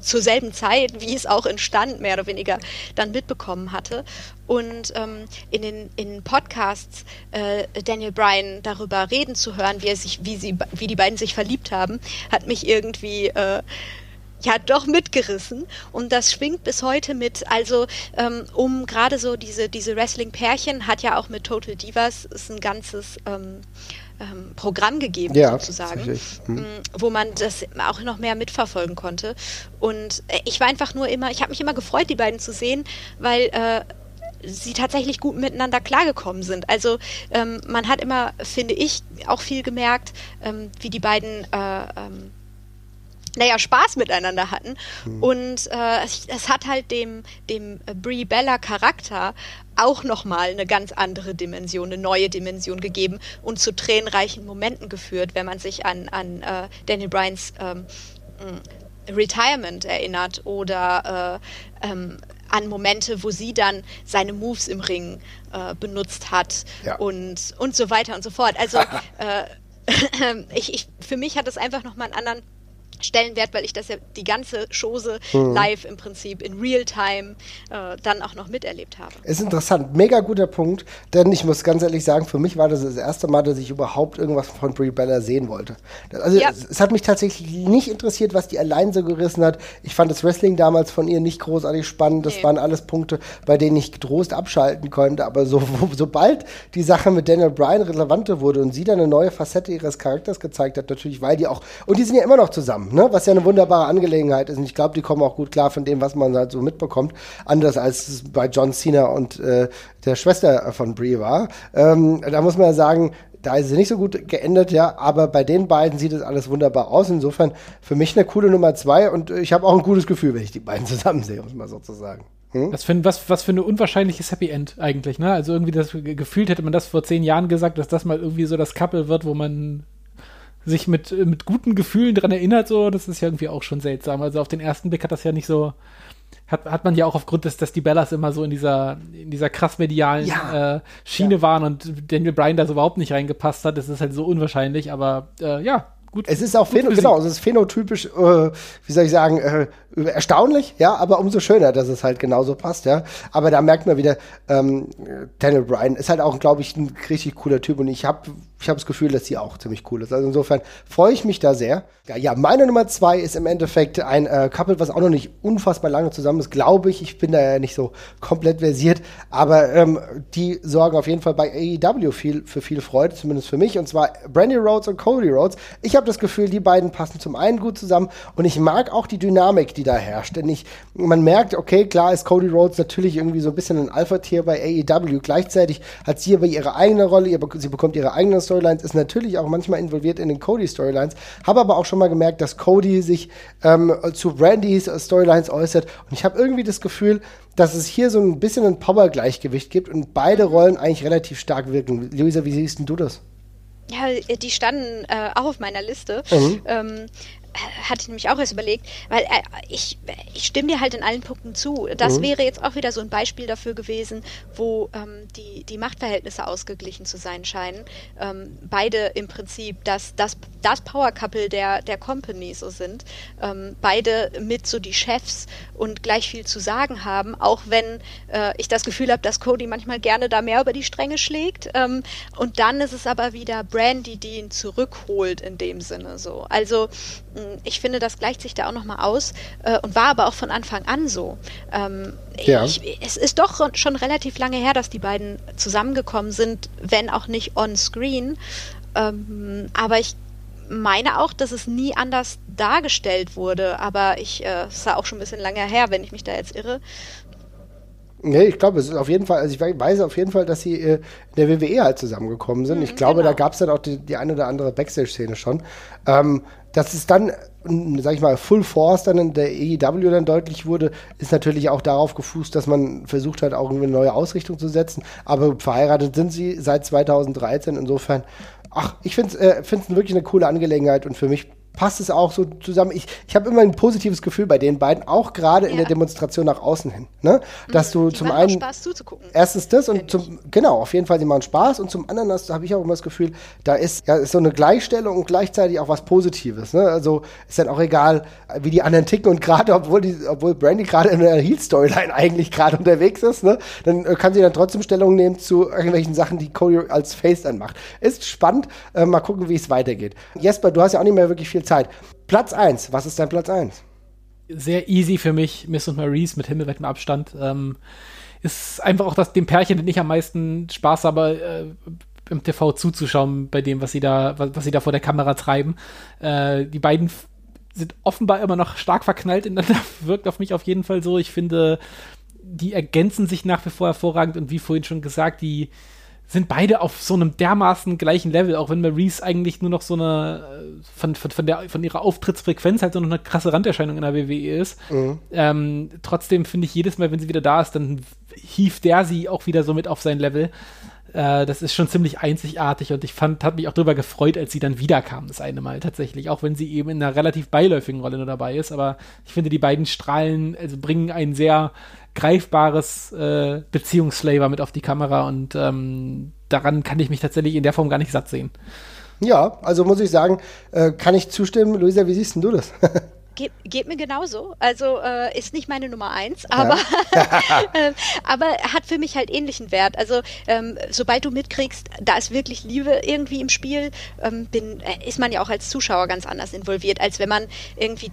zur selben Zeit, wie es auch entstand, mehr oder weniger dann mitbekommen hatte. Und ähm, in den in Podcasts äh, Daniel Bryan darüber reden zu hören, wie er sich, wie sie, wie die beiden sich verliebt haben, hat mich irgendwie äh, ja doch mitgerissen und das schwingt bis heute mit. Also ähm, um gerade so diese diese Wrestling-Pärchen hat ja auch mit Total Divas ist ein ganzes ähm, ähm, Programm gegeben, ja, sozusagen, hm. Wo man das auch noch mehr mitverfolgen konnte. Und äh, ich war einfach nur immer, ich habe mich immer gefreut, die beiden zu sehen, weil äh, sie tatsächlich gut miteinander klargekommen sind. Also ähm, man hat immer, finde ich, auch viel gemerkt, ähm, wie die beiden äh, ähm, naja, Spaß miteinander hatten. Mhm. Und äh, es, es, hat halt dem, dem Brie Bella Charakter auch nochmal eine ganz andere Dimension, eine neue Dimension gegeben und zu tränenreichen Momenten geführt, wenn man sich an, an äh, Daniel Bryans ähm, Retirement erinnert oder äh, ähm, an Momente, wo sie dann seine Moves im Ring äh, benutzt hat ja. und, und so weiter und so fort. Also äh, ich, ich, für mich hat es einfach nochmal einen anderen Stellenwert, weil ich das ja die ganze Chose mhm. live im Prinzip in Realtime äh, dann auch noch miterlebt habe. Ist interessant, mega guter Punkt, denn ich muss ganz ehrlich sagen, für mich war das das erste Mal, dass ich überhaupt irgendwas von Brie Bella sehen wollte. Also ja. es, es, hat mich tatsächlich nicht interessiert, was die allein so gerissen hat. Ich fand das Wrestling damals von ihr nicht großartig spannend. Das nee. waren alles Punkte, bei denen ich getrost abschalten konnte. Aber so, wo, sobald die Sache mit Daniel Bryan relevanter wurde und sie dann eine neue Facette ihres Charakters gezeigt hat, natürlich, weil die auch, und die sind ja immer noch zusammen ne? was ja eine wunderbare Angelegenheit ist. Und ich glaube, die kommen auch gut klar von dem, was man halt so mitbekommt. Anders als es bei John Cena und äh, der Schwester von Brie war. Ähm, da muss man ja sagen, da ist sie nicht so gut geendet, ja, aber bei den beiden sieht es alles wunderbar aus. Insofern für mich eine coole Nummer zwei und ich habe auch ein gutes Gefühl, wenn ich die beiden zusammen sehe, muss man sozusagen. Hm? Was, für, was, was für ein unwahrscheinliches Happy End eigentlich, ne? Also irgendwie das gefühlt hätte man das vor zehn Jahren gesagt, dass das mal irgendwie so das Couple wird, wo man sich mit, mit guten Gefühlen dran erinnert, so, das ist ja irgendwie auch schon seltsam. Also auf den ersten Blick hat das ja nicht so, hat, hat man ja auch aufgrund des, dass die Bellas immer so in dieser, in dieser krass medialen ja. äh, Schiene ja. waren und Daniel Bryan da so überhaupt nicht reingepasst hat. Das ist halt so unwahrscheinlich, aber äh, ja, gut. Es ist auch genau, es ist phänotypisch, äh, wie soll ich sagen, äh, erstaunlich, ja, aber umso schöner, dass es halt genauso passt, ja. Aber da merkt man wieder, ähm, Daniel Bryan ist halt auch, glaube ich, ein richtig cooler Typ und ich habe ich habe das Gefühl, dass sie auch ziemlich cool ist. Also insofern freue ich mich da sehr. Ja, ja meine Nummer zwei ist im Endeffekt ein äh, Couple, was auch noch nicht unfassbar lange zusammen ist, glaube ich. Ich bin da ja nicht so komplett versiert, aber ähm, die sorgen auf jeden Fall bei AEW viel, für viel Freude, zumindest für mich. Und zwar Brandy Rhodes und Cody Rhodes. Ich habe das Gefühl, die beiden passen zum einen gut zusammen und ich mag auch die Dynamik, die da herrscht. Denn ich, man merkt, okay, klar ist Cody Rhodes natürlich irgendwie so ein bisschen ein Alpha-Tier bei AEW. Gleichzeitig hat sie aber ihre eigene Rolle, sie bekommt ihre eigene Story Storylines, ist natürlich auch manchmal involviert in den Cody-Storylines. Habe aber auch schon mal gemerkt, dass Cody sich ähm, zu Brandys Storylines äußert. Und ich habe irgendwie das Gefühl, dass es hier so ein bisschen ein Power-Gleichgewicht gibt und beide Rollen eigentlich relativ stark wirken. Luisa, wie siehst denn du das? Ja, die standen äh, auch auf meiner Liste. Mhm. Ähm, hatte ich nämlich auch erst überlegt, weil äh, ich, ich stimme dir halt in allen Punkten zu. Das mhm. wäre jetzt auch wieder so ein Beispiel dafür gewesen, wo ähm, die, die Machtverhältnisse ausgeglichen zu sein scheinen. Ähm, beide im Prinzip das, das, das Power Couple der, der Company so sind. Ähm, beide mit so die Chefs und gleich viel zu sagen haben, auch wenn äh, ich das Gefühl habe, dass Cody manchmal gerne da mehr über die Stränge schlägt. Ähm, und dann ist es aber wieder Brandy, die ihn zurückholt in dem Sinne so. Also ähm, ich finde, das gleicht sich da auch nochmal aus äh, und war aber auch von Anfang an so. Ähm, ja. ich, es ist doch schon relativ lange her, dass die beiden zusammengekommen sind, wenn auch nicht on-screen. Ähm, aber ich meine auch, dass es nie anders dargestellt wurde. Aber ich äh, sah auch schon ein bisschen lange her, wenn ich mich da jetzt irre. Nee, ich glaube, es ist auf jeden Fall, also ich weiß auf jeden Fall, dass sie äh, in der WWE halt zusammengekommen sind. Mhm, ich glaube, genau. da gab es dann auch die, die eine oder andere Backstage-Szene schon. Ähm, dass es dann, sag ich mal, Full Force dann in der EW dann deutlich wurde, ist natürlich auch darauf gefußt, dass man versucht hat, auch eine neue Ausrichtung zu setzen. Aber verheiratet sind sie seit 2013. Insofern, ach, ich finde es äh, wirklich eine coole Angelegenheit und für mich passt es auch so zusammen. Ich, ich habe immer ein positives Gefühl bei den beiden, auch gerade ja. in der Demonstration nach außen hin. Ne? Dass mhm, du zum einen. Spaß zuzugucken. Erstens das und zum, genau, auf jeden Fall, die machen Spaß und zum anderen habe ich auch immer das Gefühl, da ist ja ist so eine Gleichstellung und gleichzeitig auch was Positives. Ne? Also ist dann auch egal, wie die anderen ticken und gerade, obwohl die, obwohl Brandy gerade in der Heat-Storyline eigentlich gerade unterwegs ist, ne? dann äh, kann sie dann trotzdem Stellung nehmen zu irgendwelchen Sachen, die Cody als Face dann macht. Ist spannend. Äh, mal gucken, wie es weitergeht. Jesper, du hast ja auch nicht mehr wirklich viel Zeit. Platz 1, was ist dein Platz 1? Sehr easy für mich, Miss und Maurice mit himmelweitem Abstand. Ähm, ist einfach auch das dem Pärchen, den ich am meisten Spaß habe, äh, im TV zuzuschauen bei dem, was sie da, was, was sie da vor der Kamera treiben. Äh, die beiden sind offenbar immer noch stark verknallt ineinander, wirkt auf mich auf jeden Fall so. Ich finde, die ergänzen sich nach wie vor hervorragend und wie vorhin schon gesagt, die sind beide auf so einem dermaßen gleichen Level, auch wenn Maurice eigentlich nur noch so eine äh, von, von, von, der, von ihrer Auftrittsfrequenz halt so noch eine krasse Randerscheinung in der WWE ist. Mhm. Ähm, trotzdem finde ich jedes Mal, wenn sie wieder da ist, dann hieft der sie auch wieder so mit auf sein Level. Äh, das ist schon ziemlich einzigartig und ich fand, hat mich auch darüber gefreut, als sie dann wiederkam, das eine Mal tatsächlich, auch wenn sie eben in einer relativ beiläufigen Rolle nur dabei ist. Aber ich finde, die beiden Strahlen, also bringen einen sehr greifbares äh, Beziehungsflavor mit auf die Kamera und ähm, daran kann ich mich tatsächlich in der Form gar nicht satt sehen. Ja, also muss ich sagen, äh, kann ich zustimmen. Luisa, wie siehst denn du das? Ge geht mir genauso. Also äh, ist nicht meine Nummer eins, aber, ja. äh, aber hat für mich halt ähnlichen Wert. Also ähm, sobald du mitkriegst, da ist wirklich Liebe irgendwie im Spiel, ähm, bin, äh, ist man ja auch als Zuschauer ganz anders involviert, als wenn man irgendwie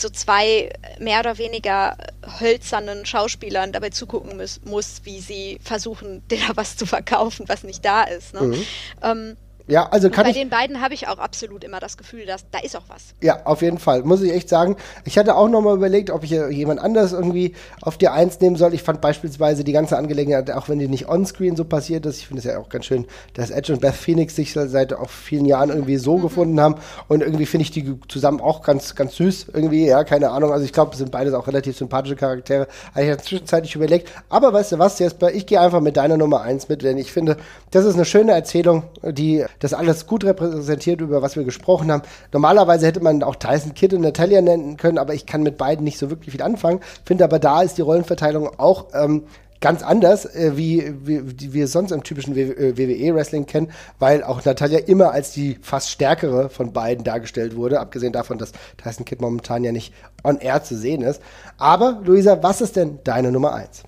so zwei mehr oder weniger hölzernen Schauspielern dabei zugucken muss, muss wie sie versuchen, dir da was zu verkaufen, was nicht da ist. Ne? Mhm. Ähm, ja, also kann bei ich. Den beiden habe ich auch absolut immer das Gefühl, dass da ist auch was. Ja, auf jeden Fall. Muss ich echt sagen. Ich hatte auch nochmal überlegt, ob ich jemand anders irgendwie auf die Eins nehmen soll. Ich fand beispielsweise die ganze Angelegenheit, auch wenn die nicht onscreen so passiert ist, ich finde es ja auch ganz schön, dass Edge und Beth Phoenix sich seit auch vielen Jahren irgendwie so mhm. gefunden haben. Und irgendwie finde ich die zusammen auch ganz, ganz süß irgendwie. Ja, keine Ahnung. Also ich glaube, es sind beides auch relativ sympathische Charaktere. Habe ich ja zwischenzeitlich überlegt. Aber weißt du was, Jesper? Ich gehe einfach mit deiner Nummer eins mit, denn ich finde, das ist eine schöne Erzählung, die das alles gut repräsentiert, über was wir gesprochen haben. Normalerweise hätte man auch Tyson Kidd und Natalia nennen können, aber ich kann mit beiden nicht so wirklich viel anfangen. Finde aber da ist die Rollenverteilung auch ähm, ganz anders, äh, wie, wie, wie wir sonst im typischen WWE-Wrestling äh, kennen, weil auch Natalia immer als die fast stärkere von beiden dargestellt wurde, abgesehen davon, dass Tyson Kidd momentan ja nicht on air zu sehen ist. Aber, Luisa, was ist denn deine Nummer eins?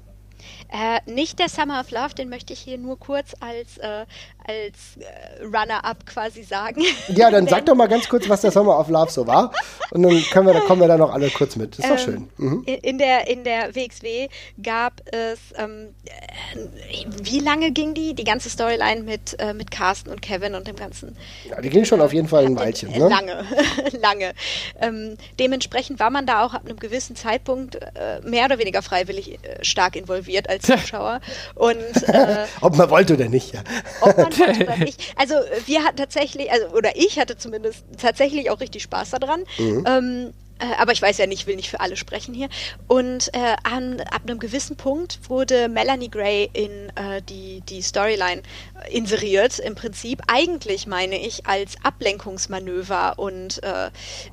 Äh, nicht der Summer of Love, den möchte ich hier nur kurz als, äh, als äh, Runner-up quasi sagen. Ja, dann sag doch mal ganz kurz, was der Summer of Love so war. Und dann können wir, da kommen wir da noch alle kurz mit. Ist doch ähm, schön. Mhm. In, der, in der WXW gab es, ähm, äh, wie lange ging die? Die ganze Storyline mit, äh, mit Carsten und Kevin und dem Ganzen. Ja, die ging schon auf jeden Fall ein Weilchen. Ne? Lange, lange. Ähm, dementsprechend war man da auch ab einem gewissen Zeitpunkt äh, mehr oder weniger freiwillig stark involviert als Zuschauer. Und äh, ob man wollte oder nicht, ja. Ob man oder nicht. Also wir hatten tatsächlich, also oder ich hatte zumindest tatsächlich auch richtig Spaß daran. Mhm. Ähm, äh, aber ich weiß ja nicht, will nicht für alle sprechen hier. Und äh, an, ab einem gewissen Punkt wurde Melanie Gray in äh, die, die Storyline inseriert, im Prinzip. Eigentlich meine ich als Ablenkungsmanöver und äh,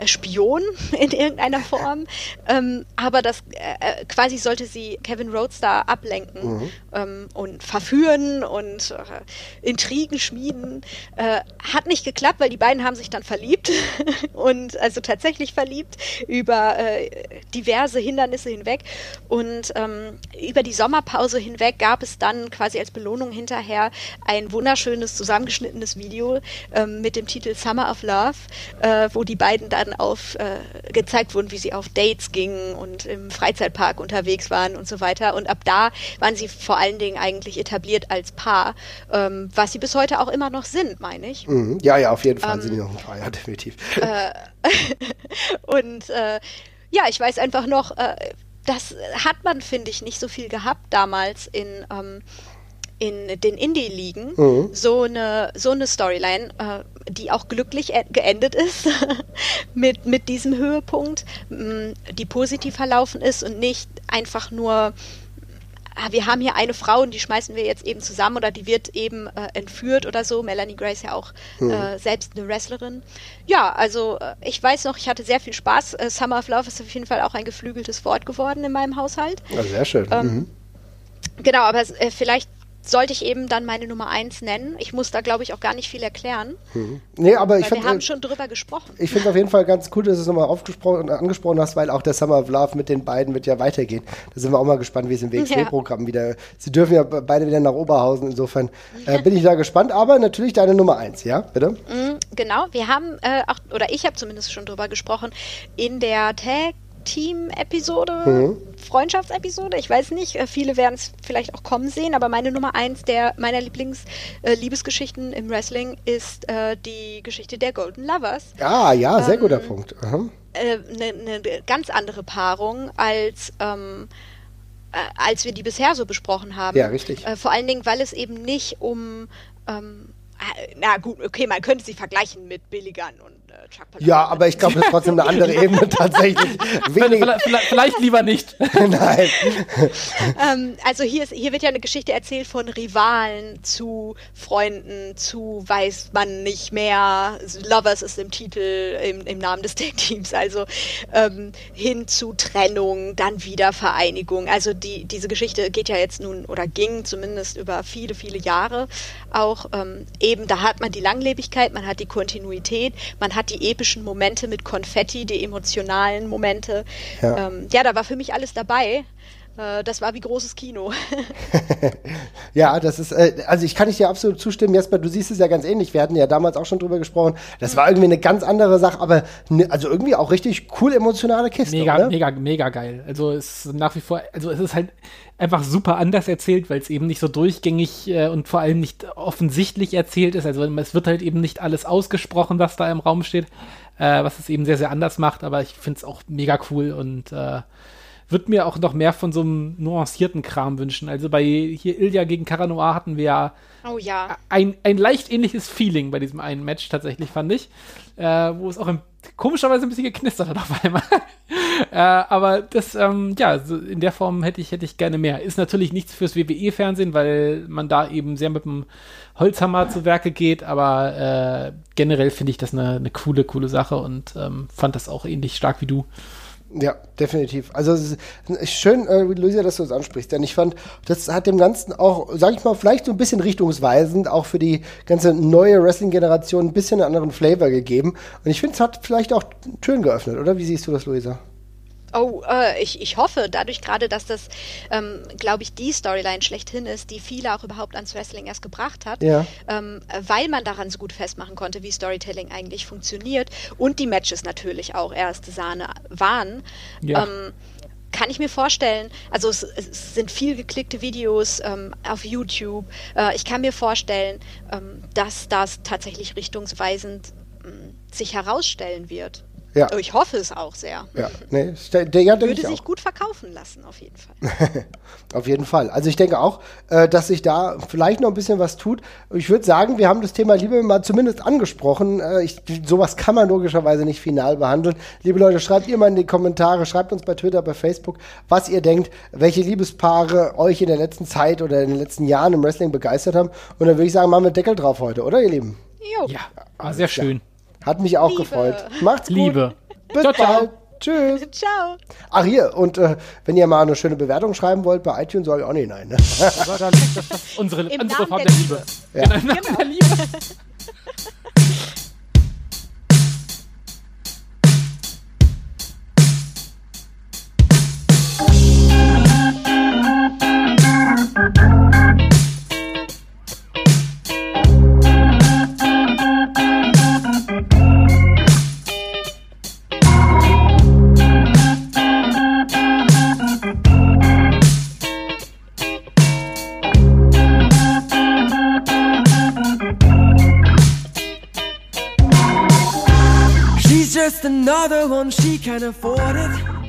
Spion in irgendeiner Form. ähm, aber das äh, äh, quasi sollte sie Kevin Roadstar ablenken mhm. ähm, und verführen und Intrigen schmieden. hat nicht geklappt, weil die beiden haben sich dann verliebt und also tatsächlich verliebt über äh, diverse Hindernisse hinweg. Und ähm, über die Sommerpause hinweg gab es dann quasi als Belohnung hinterher ein wunderschönes zusammengeschnittenes Video ähm, mit dem Titel Summer of Love, äh, wo die beiden dann auf äh, gezeigt wurden, wie sie auf Dates gingen und im Freizeitpark unterwegs waren und so weiter. Und ab da waren sie vor allen Dingen eigentlich etabliert als Paar, ähm, was sie bis heute auch immer noch sind, meine ich. Mhm. Ja, ja, auf jeden Fall ähm, sind sie noch ein Paar, ja, definitiv. Äh, und äh, ja, ich weiß einfach noch, äh, das hat man, finde ich, nicht so viel gehabt damals in, ähm, in den Indie-Ligen. Mhm. So eine, so eine Storyline, äh, die auch glücklich geendet ist mit, mit diesem Höhepunkt, die positiv verlaufen ist und nicht einfach nur ah, wir haben hier eine Frau und die schmeißen wir jetzt eben zusammen oder die wird eben äh, entführt oder so. Melanie Grace ja auch mhm. äh, selbst eine Wrestlerin. Ja, also äh, ich weiß noch, ich hatte sehr viel Spaß. Äh, Summer of Love ist auf jeden Fall auch ein geflügeltes Wort geworden in meinem Haushalt. Ja, sehr schön. Ähm, mhm. Genau, aber äh, vielleicht sollte ich eben dann meine Nummer 1 nennen. Ich muss da, glaube ich, auch gar nicht viel erklären. Mhm. Nee, aber ich find, wir haben äh, schon drüber gesprochen. Ich finde auf jeden Fall ganz cool, dass du es nochmal angesprochen hast, weil auch der Summer of Love mit den beiden wird ja weitergehen. Da sind wir auch mal gespannt, wie es im WXW-Programm ja. wieder. Sie dürfen ja beide wieder nach Oberhausen. Insofern äh, bin ich da gespannt. Aber natürlich deine Nummer 1, ja, bitte? Mhm, genau, wir haben äh, auch, oder ich habe zumindest schon drüber gesprochen, in der Tag Team-Episode, mhm. Freundschaftsepisode. Ich weiß nicht, äh, viele werden es vielleicht auch kommen sehen, aber meine Nummer eins der meiner Lieblings-Liebesgeschichten äh, im Wrestling ist äh, die Geschichte der Golden Lovers. Ah, ja, sehr ähm, guter Punkt. Eine äh, ne, ne ganz andere Paarung als ähm, äh, als wir die bisher so besprochen haben. Ja, richtig. Äh, vor allen Dingen, weil es eben nicht um ähm, na gut, okay, man könnte sie vergleichen mit Billigern und äh, Chuck Palahniuk. Ja, aber ich glaube, das ist trotzdem eine andere Ebene tatsächlich. vielleicht, vielleicht, lieber nicht. Nein. ähm, also hier, ist, hier wird ja eine Geschichte erzählt von Rivalen zu Freunden, zu weiß man nicht mehr. Lovers ist im Titel, im, im Namen des Tag-Teams. Also ähm, hin zu Trennung, dann wieder Vereinigung. Also die, diese Geschichte geht ja jetzt nun oder ging zumindest über viele, viele Jahre auch. Ähm, eben, da hat man die Langlebigkeit, man hat die Kontinuität, man hat die epischen Momente mit Konfetti, die emotionalen Momente. Ja, ähm, ja da war für mich alles dabei. Äh, das war wie großes Kino. ja, das ist, äh, also ich kann dir absolut zustimmen, Jesper, du siehst es ja ganz ähnlich. Wir hatten ja damals auch schon drüber gesprochen. Das war irgendwie eine ganz andere Sache, aber ne, also irgendwie auch richtig cool emotionale Kiste. Mega, oder? mega, mega geil. Also es ist nach wie vor, also es ist halt einfach super anders erzählt, weil es eben nicht so durchgängig äh, und vor allem nicht offensichtlich erzählt ist. Also es wird halt eben nicht alles ausgesprochen, was da im Raum steht, äh, was es eben sehr, sehr anders macht. Aber ich finde es auch mega cool und äh, würde mir auch noch mehr von so einem nuancierten Kram wünschen. Also bei hier Ilya gegen Caranoir hatten wir ja, oh, ja. Ein, ein leicht ähnliches Feeling bei diesem einen Match tatsächlich, fand ich. Äh, wo es auch im, komischerweise ein bisschen geknistert hat auf einmal. äh, aber das, ähm, ja, so in der Form hätte ich, hätte ich gerne mehr. Ist natürlich nichts fürs WWE-Fernsehen, weil man da eben sehr mit dem Holzhammer zu Werke geht, aber äh, generell finde ich das eine, eine coole, coole Sache und ähm, fand das auch ähnlich stark wie du. Ja, definitiv. Also es ist schön, äh, Luisa, dass du das ansprichst, denn ich fand, das hat dem Ganzen auch, sag ich mal, vielleicht so ein bisschen richtungsweisend, auch für die ganze neue Wrestling-Generation ein bisschen einen anderen Flavor gegeben. Und ich finde, es hat vielleicht auch Türen geöffnet, oder? Wie siehst du das, Luisa? Oh, äh, ich, ich hoffe, dadurch gerade, dass das, ähm, glaube ich, die Storyline schlechthin ist, die viele auch überhaupt ans Wrestling erst gebracht hat, ja. ähm, weil man daran so gut festmachen konnte, wie Storytelling eigentlich funktioniert und die Matches natürlich auch erste Sahne waren. Ja. Ähm, kann ich mir vorstellen, also es, es sind viel geklickte Videos ähm, auf YouTube. Äh, ich kann mir vorstellen, ähm, dass das tatsächlich richtungsweisend ähm, sich herausstellen wird. Ja. Ich hoffe es auch sehr. Ja, nee, der, ja, Würde ich sich auch. gut verkaufen lassen, auf jeden Fall. Auf jeden Fall. Also ich denke auch, äh, dass sich da vielleicht noch ein bisschen was tut. Ich würde sagen, wir haben das Thema Liebe mal zumindest angesprochen. Äh, ich, sowas kann man logischerweise nicht final behandeln. Liebe Leute, schreibt ihr mal in die Kommentare, schreibt uns bei Twitter, bei Facebook, was ihr denkt, welche Liebespaare euch in der letzten Zeit oder in den letzten Jahren im Wrestling begeistert haben. Und dann würde ich sagen, machen wir Deckel drauf heute, oder ihr Lieben? Jo. Ja, war sehr schön. Hat mich auch Liebe. gefreut. Macht's gut. Liebe. Bis Ciao, ciao. bald. Tschüss. Ciao. Ach hier, und äh, wenn ihr mal eine schöne Bewertung schreiben wollt bei iTunes, soll ich auch nicht nein. Ne? Unsere, Im unsere Namen Form der der Liebe. Ja. Genau, im Namen der Liebe. She's just another one, she can afford it.